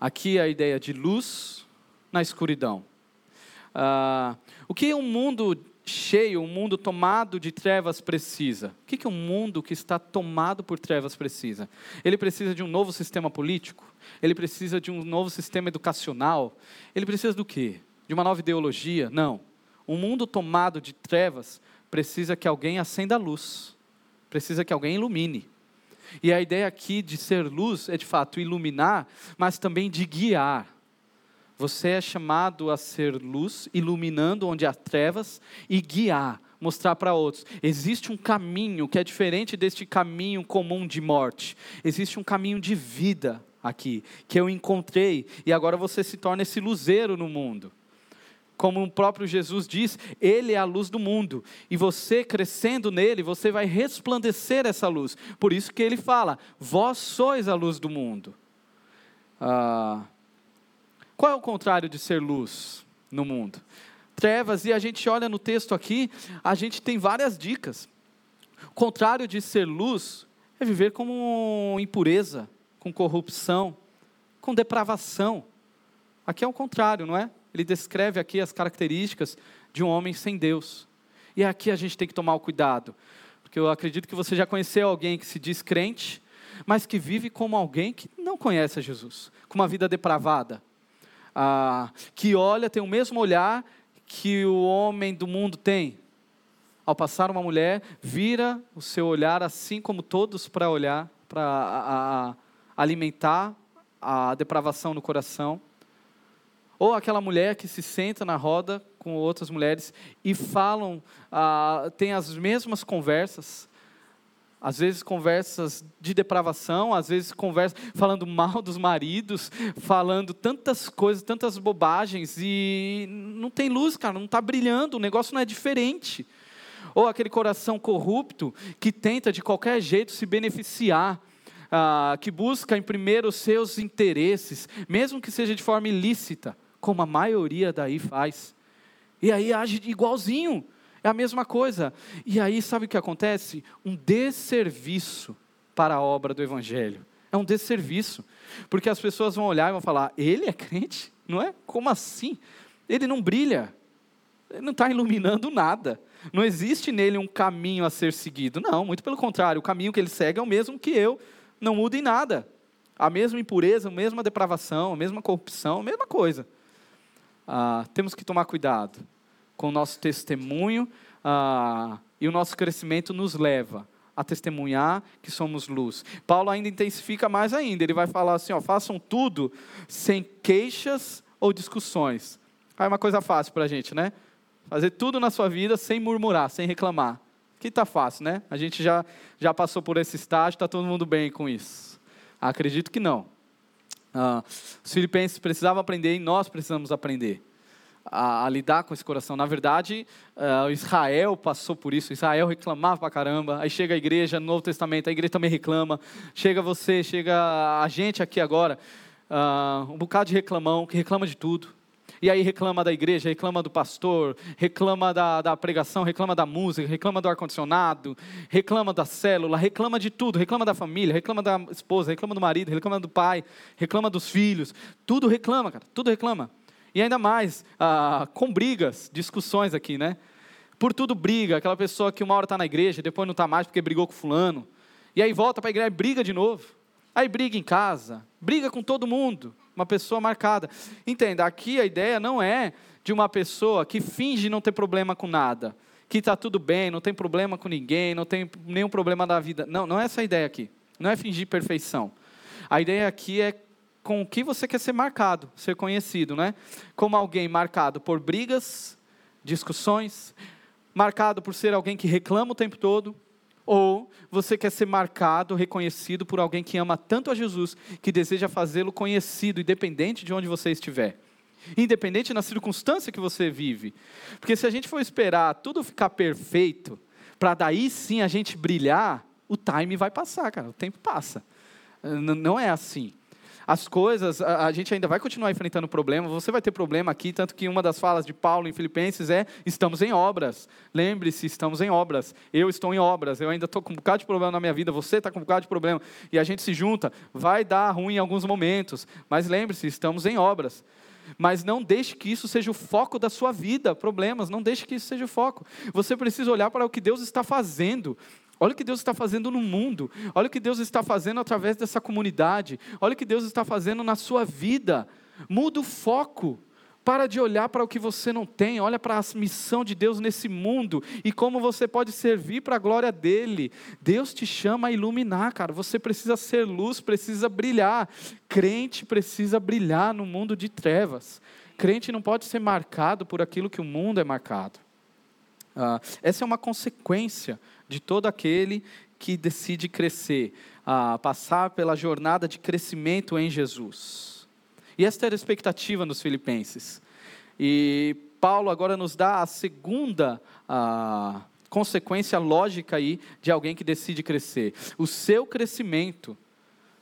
Aqui a ideia de luz na escuridão. Ah, o que um mundo cheio, um mundo tomado de trevas precisa? O que, que um mundo que está tomado por trevas precisa? Ele precisa de um novo sistema político? Ele precisa de um novo sistema educacional? Ele precisa do quê? De uma nova ideologia? Não. Um mundo tomado de trevas precisa que alguém acenda a luz, precisa que alguém ilumine. E a ideia aqui de ser luz é de fato iluminar, mas também de guiar você é chamado a ser luz, iluminando onde há trevas e guiar, mostrar para outros. Existe um caminho que é diferente deste caminho comum de morte. Existe um caminho de vida aqui, que eu encontrei, e agora você se torna esse luzeiro no mundo. Como o próprio Jesus diz, Ele é a luz do mundo. E você crescendo nele, você vai resplandecer essa luz. Por isso que ele fala: Vós sois a luz do mundo. Ah, qual é o contrário de ser luz no mundo? Trevas, e a gente olha no texto aqui, a gente tem várias dicas. O contrário de ser luz é viver com impureza, com corrupção, com depravação. Aqui é o contrário, não é? Ele descreve aqui as características de um homem sem Deus. E aqui a gente tem que tomar o cuidado, porque eu acredito que você já conheceu alguém que se diz crente, mas que vive como alguém que não conhece a Jesus, com uma vida depravada, ah, que olha, tem o mesmo olhar que o homem do mundo tem. Ao passar uma mulher, vira o seu olhar assim como todos para olhar, para alimentar a depravação no coração. Ou aquela mulher que se senta na roda com outras mulheres e falam, ah, tem as mesmas conversas, às vezes conversas de depravação, às vezes conversas falando mal dos maridos, falando tantas coisas, tantas bobagens e não tem luz, cara, não está brilhando, o negócio não é diferente. Ou aquele coração corrupto que tenta de qualquer jeito se beneficiar, ah, que busca em primeiro os seus interesses, mesmo que seja de forma ilícita, como a maioria daí faz. E aí age igualzinho. É a mesma coisa. E aí, sabe o que acontece? Um desserviço para a obra do Evangelho. É um desserviço. Porque as pessoas vão olhar e vão falar: ele é crente? Não é? Como assim? Ele não brilha. Ele não está iluminando nada. Não existe nele um caminho a ser seguido. Não, muito pelo contrário. O caminho que ele segue é o mesmo que eu. Não muda em nada. A mesma impureza, a mesma depravação, a mesma corrupção, a mesma coisa. Ah, temos que tomar cuidado com o nosso testemunho ah, e o nosso crescimento nos leva a testemunhar que somos luz. Paulo ainda intensifica mais ainda, ele vai falar assim: ó, façam tudo sem queixas ou discussões. Aí é uma coisa fácil para a gente, né? Fazer tudo na sua vida sem murmurar, sem reclamar. Que está fácil, né? A gente já, já passou por esse estágio, está todo mundo bem com isso. Acredito que não. Ah, os filipenses precisavam aprender e nós precisamos aprender a, a, lidar com esse coração. Na verdade, uh, Israel passou por isso. Israel reclamava pra caramba. Aí chega a igreja no Novo Testamento, a igreja também reclama. Chega você, chega a gente aqui agora, uh, um bocado de reclamão, que reclama de tudo. E aí reclama da igreja, reclama do pastor, reclama da, da pregação, reclama da música, reclama do ar-condicionado, reclama da célula, reclama de tudo, reclama da família, reclama da esposa, reclama do marido, reclama do pai, reclama dos filhos. Tudo reclama, cara, tudo reclama. E ainda mais, ah, com brigas, discussões aqui, né? Por tudo briga, aquela pessoa que uma hora está na igreja, depois não está mais porque brigou com fulano. E aí volta para a igreja e briga de novo. Aí briga em casa, briga com todo mundo, uma pessoa marcada. Entenda, aqui a ideia não é de uma pessoa que finge não ter problema com nada, que está tudo bem, não tem problema com ninguém, não tem nenhum problema da vida. Não, não é essa a ideia aqui. Não é fingir perfeição. A ideia aqui é com o que você quer ser marcado, ser conhecido, né? Como alguém marcado por brigas, discussões, marcado por ser alguém que reclama o tempo todo, ou você quer ser marcado, reconhecido por alguém que ama tanto a Jesus, que deseja fazê-lo conhecido, independente de onde você estiver. Independente da circunstância que você vive. Porque se a gente for esperar tudo ficar perfeito, para daí sim a gente brilhar, o time vai passar, cara, o tempo passa. Não é assim as coisas, a, a, gente ainda vai continuar enfrentando problema, você vai ter problema aqui, tanto que uma das falas de Paulo em Filipenses é: estamos em obras. Lembre-se, estamos em obras. Eu estou em obras, eu ainda estou com um bocado de problema na minha vida, você está com um bocado de problema, e a gente se junta, vai dar ruim em alguns momentos, mas lembre-se, estamos em obras. Mas não deixe que isso seja o foco da sua vida, problemas, não deixe que isso seja o foco. Você precisa olhar para o que Deus está fazendo. Olha o que Deus está fazendo no mundo. Olha o que Deus está fazendo através dessa comunidade. Olha o que Deus está fazendo na sua vida. Muda o foco. Para de olhar para o que você não tem, olha para a missão de Deus nesse mundo e como você pode servir para a glória dele. Deus te chama a iluminar, cara. Você precisa ser luz, precisa brilhar. Crente precisa brilhar no mundo de trevas. Crente não pode ser marcado por aquilo que o mundo é marcado. Ah, essa é uma consequência de todo aquele que decide crescer, a passar pela jornada de crescimento em Jesus. E esta era a expectativa nos Filipenses. E Paulo agora nos dá a segunda a consequência lógica aí de alguém que decide crescer. O seu crescimento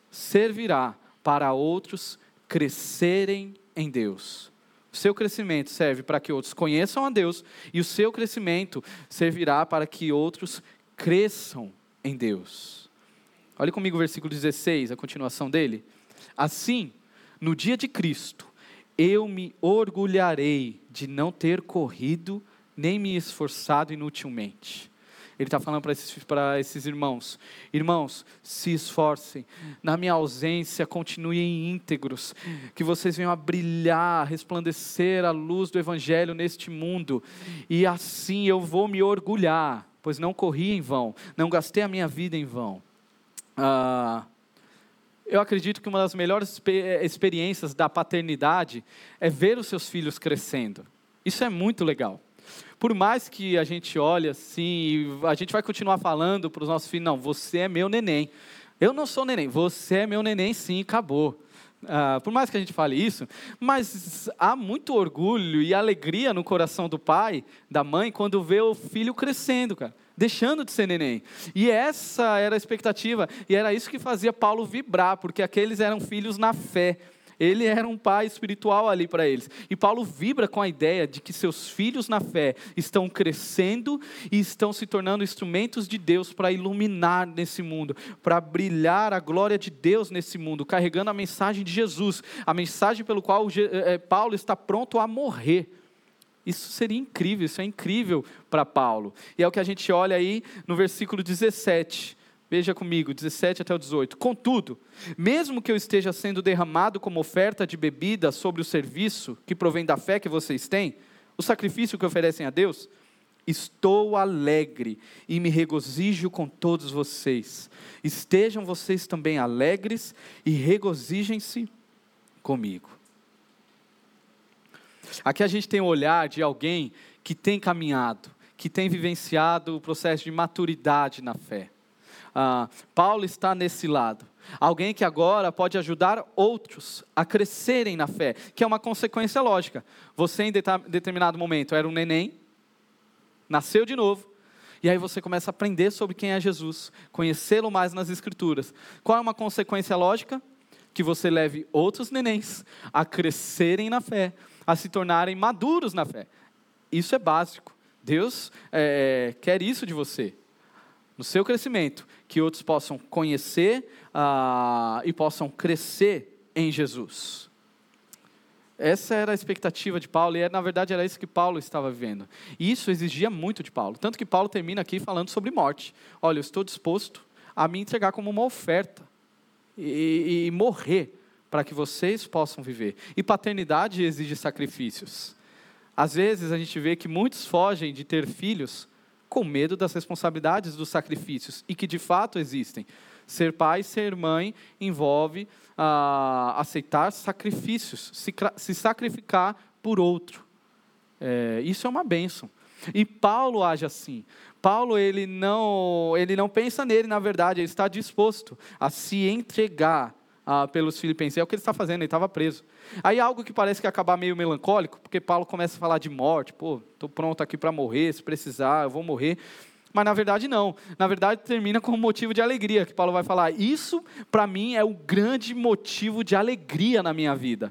servirá para outros crescerem em Deus. O seu crescimento serve para que outros conheçam a Deus e o seu crescimento servirá para que outros cresçam em Deus. Olhe comigo o versículo 16, a continuação dele. Assim, no dia de Cristo, eu me orgulharei de não ter corrido nem me esforçado inutilmente. Ele está falando para esses, esses irmãos: Irmãos, se esforcem, na minha ausência continuem íntegros, que vocês venham a brilhar, resplandecer a luz do Evangelho neste mundo, e assim eu vou me orgulhar pois não corri em vão, não gastei a minha vida em vão. Ah, eu acredito que uma das melhores experiências da paternidade é ver os seus filhos crescendo. Isso é muito legal. Por mais que a gente olhe assim, a gente vai continuar falando para os nossos filhos, não, você é meu neném. Eu não sou neném, você é meu neném sim, acabou. Uh, por mais que a gente fale isso, mas há muito orgulho e alegria no coração do pai, da mãe, quando vê o filho crescendo, cara, deixando de ser neném. E essa era a expectativa, e era isso que fazia Paulo vibrar, porque aqueles eram filhos na fé. Ele era um pai espiritual ali para eles. E Paulo vibra com a ideia de que seus filhos na fé estão crescendo e estão se tornando instrumentos de Deus para iluminar nesse mundo, para brilhar a glória de Deus nesse mundo, carregando a mensagem de Jesus, a mensagem pelo qual eh, eh, Paulo está pronto a morrer. Isso seria incrível, isso é incrível para Paulo. E é o que a gente olha aí no versículo 17. Veja comigo, 17 até o 18. Contudo, mesmo que eu esteja sendo derramado como oferta de bebida sobre o serviço que provém da fé que vocês têm, o sacrifício que oferecem a Deus, estou alegre e me regozijo com todos vocês. Estejam vocês também alegres e regozijem-se comigo. Aqui a gente tem o olhar de alguém que tem caminhado, que tem vivenciado o processo de maturidade na fé ah, Paulo está nesse lado. Alguém que agora pode ajudar outros a crescerem na fé, que é uma consequência lógica. Você, em determinado momento, era um neném, nasceu de novo, e aí você começa a aprender sobre quem é Jesus, conhecê-lo mais nas Escrituras. Qual é uma consequência lógica? Que você leve outros nenéns a crescerem na fé, a se tornarem maduros na fé. Isso é básico. Deus é, quer isso de você no seu crescimento, que outros possam conhecer uh, e possam crescer em Jesus. Essa era a expectativa de Paulo, e é, na verdade era isso que Paulo estava vivendo. E isso exigia muito de Paulo. Tanto que Paulo termina aqui falando sobre morte. Olha, eu estou disposto a me entregar como uma oferta e, e morrer para que vocês possam viver. E paternidade exige sacrifícios. Às vezes a gente vê que muitos fogem de ter filhos com medo das responsabilidades dos sacrifícios e que de fato existem. Ser pai, ser mãe envolve ah, aceitar sacrifícios, se, se, sacrificar por outro. É, isso é uma bênção. E Paulo age assim. Paulo ele não, ele não pensa nele, na verdade, ele está disposto a se entregar ah, pelos filipenses. É o que ele está fazendo, ele estava preso. Aí algo que parece que acabar meio melancólico, porque Paulo começa a falar de morte, pô, estou pronto aqui para morrer, se precisar, eu vou morrer. Mas na verdade não. Na verdade termina com um motivo de alegria, que Paulo vai falar. Isso para mim é o grande motivo de alegria na minha vida.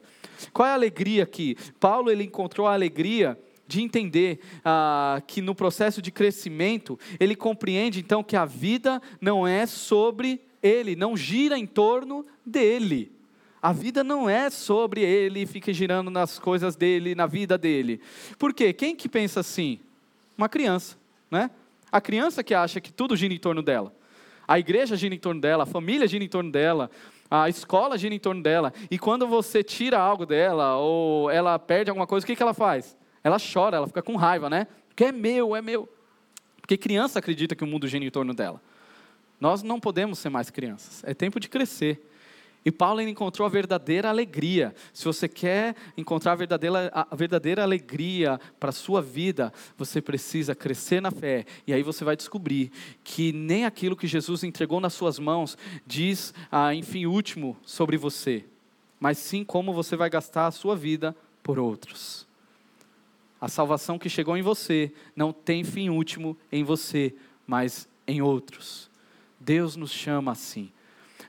Qual é a alegria aqui? Paulo ele encontrou a alegria de entender ah, que no processo de crescimento ele compreende então que a vida não é sobre ele, não gira em torno dele. A vida não é sobre ele, fica girando nas coisas dele, na vida dele. Por quê? Quem que pensa assim? Uma criança, né? A criança que acha que tudo gira em torno dela. A igreja gira em torno dela, a família gira em torno dela, a escola gira em torno dela. E quando você tira algo dela, ou ela perde alguma coisa, o que, que ela faz? Ela chora, ela fica com raiva, né? Porque é meu, é meu. Porque criança acredita que o mundo gira em torno dela. Nós não podemos ser mais crianças. É tempo de crescer. E Paulo encontrou a verdadeira alegria. Se você quer encontrar a verdadeira, a verdadeira alegria para a sua vida, você precisa crescer na fé. E aí você vai descobrir que nem aquilo que Jesus entregou nas suas mãos diz, ah, enfim, último sobre você, mas sim como você vai gastar a sua vida por outros. A salvação que chegou em você não tem fim último em você, mas em outros. Deus nos chama assim.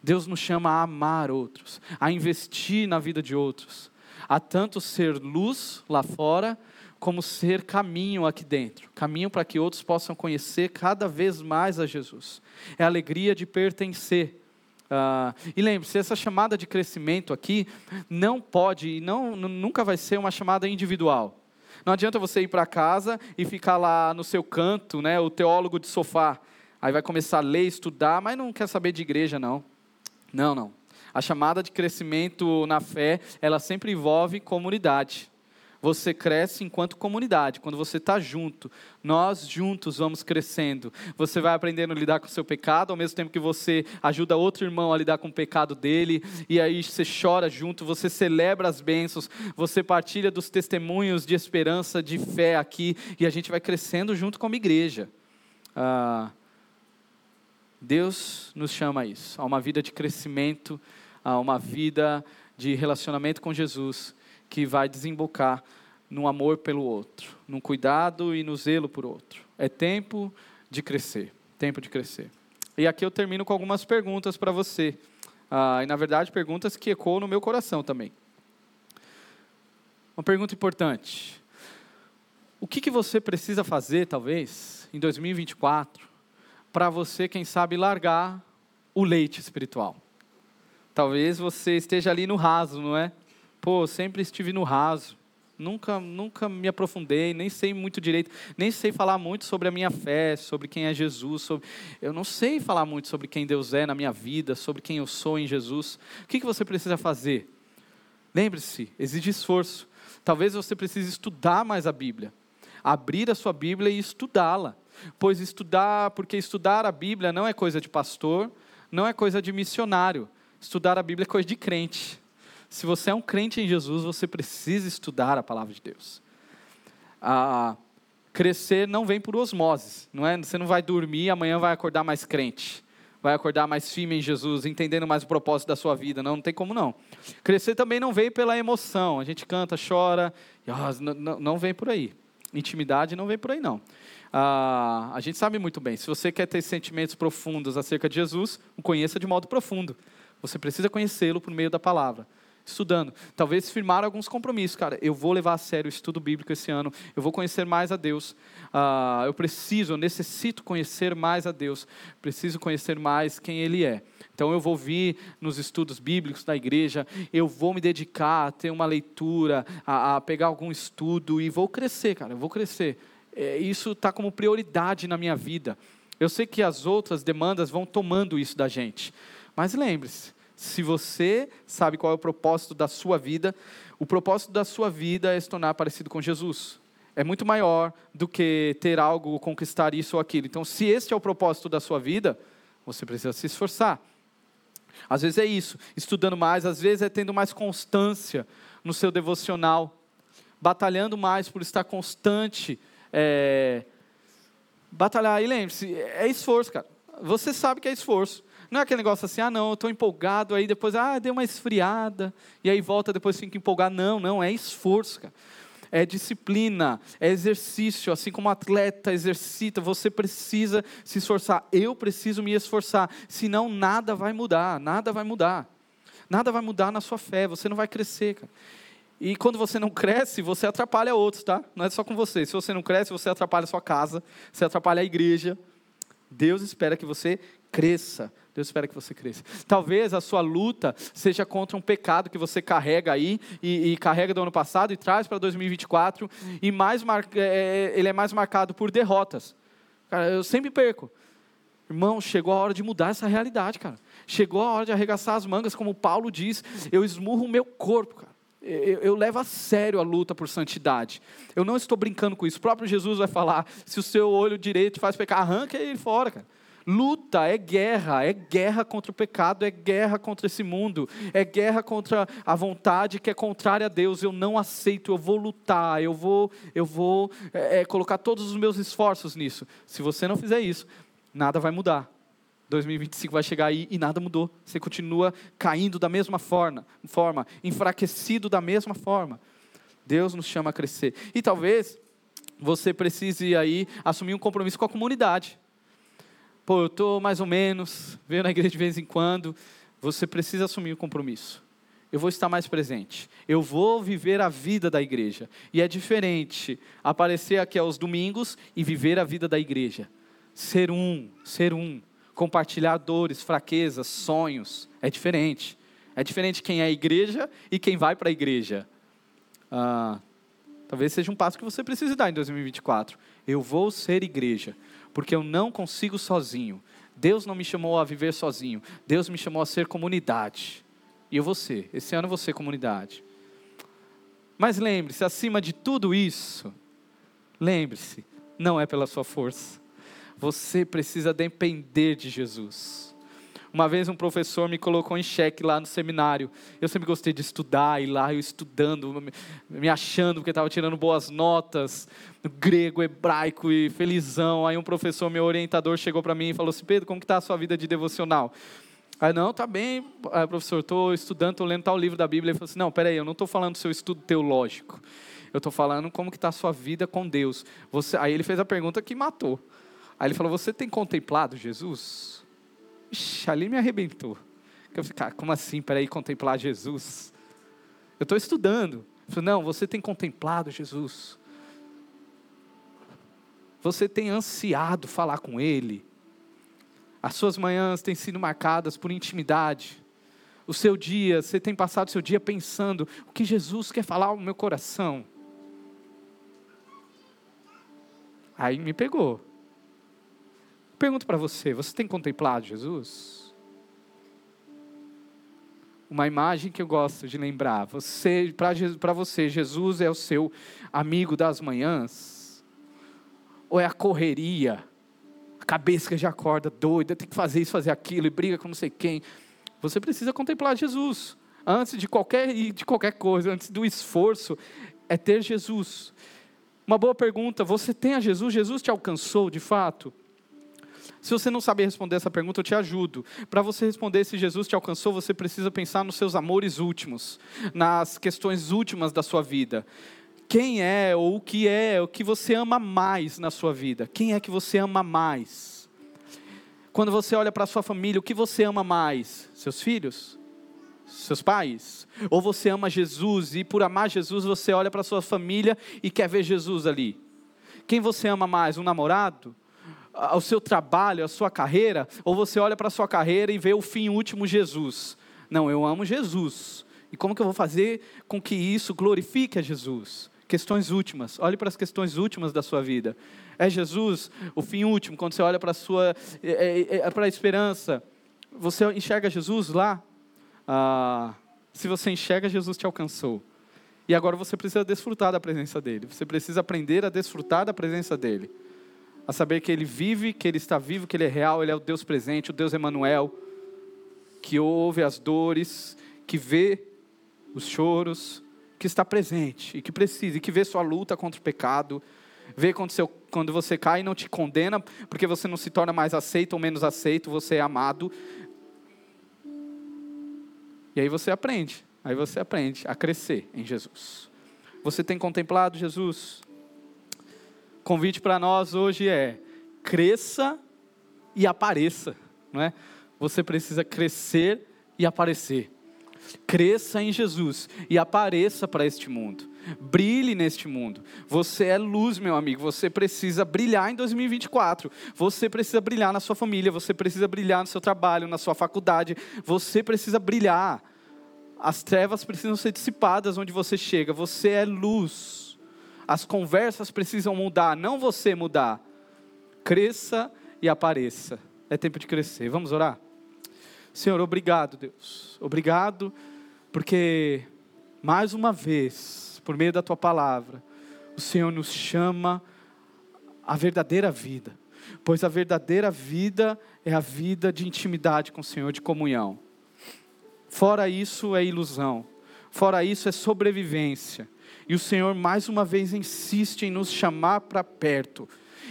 Deus nos chama a amar outros, a investir na vida de outros, a tanto ser luz lá fora, como ser caminho aqui dentro caminho para que outros possam conhecer cada vez mais a Jesus. É a alegria de pertencer. Uh, e lembre-se, essa chamada de crescimento aqui não pode e não, nunca vai ser uma chamada individual. Não adianta você ir para casa e ficar lá no seu canto, né, o teólogo de sofá. Aí vai começar a ler, estudar, mas não quer saber de igreja, não. Não, não. A chamada de crescimento na fé, ela sempre envolve comunidade. Você cresce enquanto comunidade, quando você está junto, nós juntos vamos crescendo. Você vai aprendendo a lidar com o seu pecado, ao mesmo tempo que você ajuda outro irmão a lidar com o pecado dele, e aí você chora junto, você celebra as bênçãos, você partilha dos testemunhos de esperança, de fé aqui, e a gente vai crescendo junto como igreja. Ah, Deus nos chama a isso, a uma vida de crescimento, a uma vida de relacionamento com Jesus, que vai desembocar no amor pelo outro, no cuidado e no zelo por outro. É tempo de crescer, tempo de crescer. E aqui eu termino com algumas perguntas para você. Ah, e na verdade, perguntas que ecoam no meu coração também. Uma pergunta importante. O que, que você precisa fazer, talvez, em 2024, para você, quem sabe, largar o leite espiritual. Talvez você esteja ali no raso, não é? Pô, sempre estive no raso. Nunca, nunca me aprofundei, nem sei muito direito, nem sei falar muito sobre a minha fé, sobre quem é Jesus, sobre... eu não sei falar muito sobre quem Deus é na minha vida, sobre quem eu sou em Jesus. O que, que você precisa fazer? Lembre-se, exige esforço. Talvez você precise estudar mais a Bíblia, abrir a sua Bíblia e estudá-la pois estudar, porque estudar a Bíblia não é coisa de pastor, não é coisa de missionário. Estudar a Bíblia é coisa de crente. Se você é um crente em Jesus, você precisa estudar a palavra de Deus. Ah, crescer não vem por osmose, não é? Você não vai dormir e amanhã vai acordar mais crente, vai acordar mais firme em Jesus, entendendo mais o propósito da sua vida. Não, não tem como não. Crescer também não vem pela emoção. A gente canta, chora, não, não, vem por aí. Intimidade não vem por aí não. Ah, a gente sabe muito bem, se você quer ter sentimentos profundos acerca de Jesus, o conheça de modo profundo. Você precisa conhecê-lo por meio da palavra. Estudando, talvez firmar alguns compromissos, cara. Eu vou levar a sério o estudo bíblico esse ano. Eu vou conhecer mais a Deus. Ah, eu preciso, eu necessito conhecer mais a Deus. Preciso conhecer mais quem Ele é. Então eu vou vir nos estudos bíblicos da igreja, eu vou me dedicar a ter uma leitura, a, a pegar algum estudo e vou crescer, cara, eu vou crescer é, isso está como prioridade na minha vida. Eu sei que as outras demandas vão tomando isso da gente, mas lembre-se, se você sabe qual é o propósito da sua vida, o propósito da sua vida é se tornar parecido com Jesus, é muito maior do que ter algo, conquistar isso ou aquilo. Então, se este é o propósito da sua vida, você precisa se esforçar. Às vezes é isso, estudando mais, às vezes é tendo mais constância no seu devocional, batalhando mais por estar constante. É... Batalhar, e lembre-se, é esforço, cara. Você sabe que é esforço. Não é aquele negócio assim, ah, não, eu estou empolgado, aí depois, ah, deu uma esfriada, e aí volta, depois fica empolgado. Não, não, é esforço, cara é disciplina, é exercício, assim como atleta exercita, você precisa se esforçar. Eu preciso me esforçar, senão nada vai mudar, nada vai mudar. Nada vai mudar na sua fé, você não vai crescer, cara. E quando você não cresce, você atrapalha outros, tá? Não é só com você. Se você não cresce, você atrapalha a sua casa, você atrapalha a igreja. Deus espera que você cresça. Deus espera que você cresça. Talvez a sua luta seja contra um pecado que você carrega aí, e, e carrega do ano passado e traz para 2024, e mais mar, é, é, ele é mais marcado por derrotas. Cara, eu sempre perco. Irmão, chegou a hora de mudar essa realidade, cara. Chegou a hora de arregaçar as mangas, como Paulo diz, eu esmurro o meu corpo, cara. Eu, eu, levo a sério a luta por santidade. Eu não estou brincando com isso. O próprio Jesus vai falar: se o seu olho direito faz pecar, arranca ele fora, cara. Luta é guerra, é guerra contra o pecado, é guerra contra esse mundo, é guerra contra a vontade que é contrária a Deus. Eu não aceito, eu vou lutar, eu vou, eu vou é, é colocar todos os meus esforços nisso. Se você não fizer isso, nada vai mudar. 2025 vai chegar aí e nada mudou. Você continua caindo da mesma forma, forma, enfraquecido da mesma forma. Deus nos chama a crescer. E talvez você precise aí assumir um compromisso com a comunidade pô, eu estou mais ou menos, venho na igreja de vez em quando, você precisa assumir o um compromisso. Eu vou estar mais presente. Eu vou viver a vida da igreja. E é diferente aparecer aqui aos domingos e viver a vida da igreja. Ser um, ser um. Compartilhar dores, fraquezas, sonhos. É diferente. É diferente quem é a igreja e quem vai para a igreja. Ah, talvez seja um passo que você precise dar em 2024. Eu vou ser igreja porque eu não consigo sozinho. Deus não me chamou a viver sozinho. Deus me chamou a ser comunidade. E eu vou ser. Esse ano eu vou ser comunidade. Mas lembre-se, acima de tudo isso, lembre-se, não é pela sua força. Você precisa depender de Jesus. Uma vez um professor me colocou em xeque lá no seminário. Eu sempre gostei de estudar, e lá eu estudando, me achando porque estava tirando boas notas, grego, hebraico e felizão. Aí um professor, meu orientador, chegou para mim e falou assim: Pedro, como está a sua vida de devocional? Aí, não, tá bem, aí, professor, estou estudando, estou lendo tal livro da Bíblia. Ele falou assim: não, peraí, eu não estou falando do seu estudo teológico. Eu estou falando como que está a sua vida com Deus. Você... Aí ele fez a pergunta que matou. Aí ele falou: você tem contemplado Jesus? Ixi, ali me arrebentou. Eu falei, como assim? Para ir contemplar Jesus? Eu estou estudando. Eu falei, não, você tem contemplado Jesus. Você tem ansiado falar com Ele. As suas manhãs têm sido marcadas por intimidade. O seu dia, você tem passado o seu dia pensando o que Jesus quer falar ao meu coração. Aí me pegou. Pergunto para você: você tem contemplado Jesus? Uma imagem que eu gosto de lembrar: você, para você, Jesus é o seu amigo das manhãs? Ou é a correria? A cabeça que já acorda doida, tem que fazer isso, fazer aquilo, e briga com não sei quem. Você precisa contemplar Jesus. Antes de qualquer, de qualquer coisa, antes do esforço, é ter Jesus. Uma boa pergunta: você tem a Jesus? Jesus te alcançou de fato? Se você não sabe responder essa pergunta, eu te ajudo. Para você responder se Jesus te alcançou, você precisa pensar nos seus amores últimos, nas questões últimas da sua vida. Quem é ou o que é o que você ama mais na sua vida? Quem é que você ama mais? Quando você olha para sua família, o que você ama mais? Seus filhos? Seus pais? Ou você ama Jesus e por amar Jesus você olha para sua família e quer ver Jesus ali? Quem você ama mais? Um namorado? Ao seu trabalho, à sua carreira, ou você olha para a sua carreira e vê o fim último Jesus. Não, eu amo Jesus. E como que eu vou fazer com que isso glorifique a Jesus? Questões últimas. Olhe para as questões últimas da sua vida. É Jesus o fim último? Quando você olha para a sua, é, é, é, para a esperança, você enxerga Jesus lá? Ah, se você enxerga, Jesus te alcançou. E agora você precisa desfrutar da presença dele. Você precisa aprender a desfrutar da presença dele. A saber que ele vive, que ele está vivo, que ele é real, ele é o Deus presente, o Deus Emanuel, que ouve as dores, que vê os choros, que está presente e que precisa, e que vê sua luta contra o pecado, vê quando, seu, quando você cai e não te condena, porque você não se torna mais aceito ou menos aceito, você é amado. E aí você aprende, aí você aprende a crescer em Jesus. Você tem contemplado Jesus? Convite para nós hoje é: cresça e apareça, não é? Você precisa crescer e aparecer. Cresça em Jesus e apareça para este mundo. Brilhe neste mundo. Você é luz, meu amigo. Você precisa brilhar em 2024. Você precisa brilhar na sua família. Você precisa brilhar no seu trabalho, na sua faculdade. Você precisa brilhar. As trevas precisam ser dissipadas onde você chega. Você é luz. As conversas precisam mudar, não você mudar. Cresça e apareça. É tempo de crescer. Vamos orar? Senhor, obrigado, Deus. Obrigado, porque mais uma vez, por meio da tua palavra, o Senhor nos chama à verdadeira vida. Pois a verdadeira vida é a vida de intimidade com o Senhor, de comunhão. Fora isso é ilusão. Fora isso é sobrevivência. E o Senhor mais uma vez insiste em nos chamar para perto,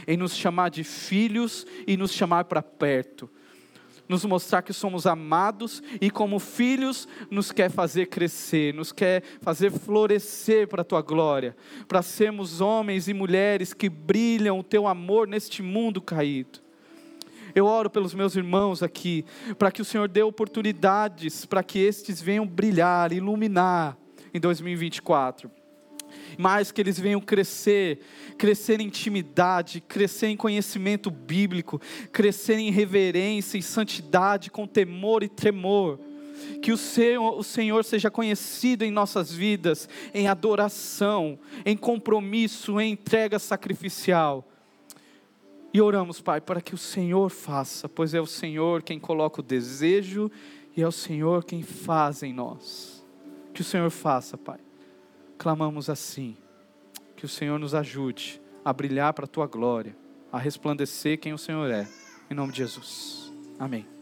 em nos chamar de filhos e nos chamar para perto nos mostrar que somos amados e, como filhos, nos quer fazer crescer, nos quer fazer florescer para a tua glória, para sermos homens e mulheres que brilham o teu amor neste mundo caído. Eu oro pelos meus irmãos aqui, para que o Senhor dê oportunidades para que estes venham brilhar, iluminar em 2024 mas que eles venham crescer, crescer em intimidade, crescer em conhecimento bíblico, crescer em reverência e santidade, com temor e tremor. Que o Senhor, o Senhor seja conhecido em nossas vidas, em adoração, em compromisso, em entrega sacrificial. E oramos, Pai, para que o Senhor faça, pois é o Senhor quem coloca o desejo e é o Senhor quem faz em nós. Que o Senhor faça, Pai clamamos assim: que o Senhor nos ajude a brilhar para a tua glória, a resplandecer quem o Senhor é. Em nome de Jesus. Amém.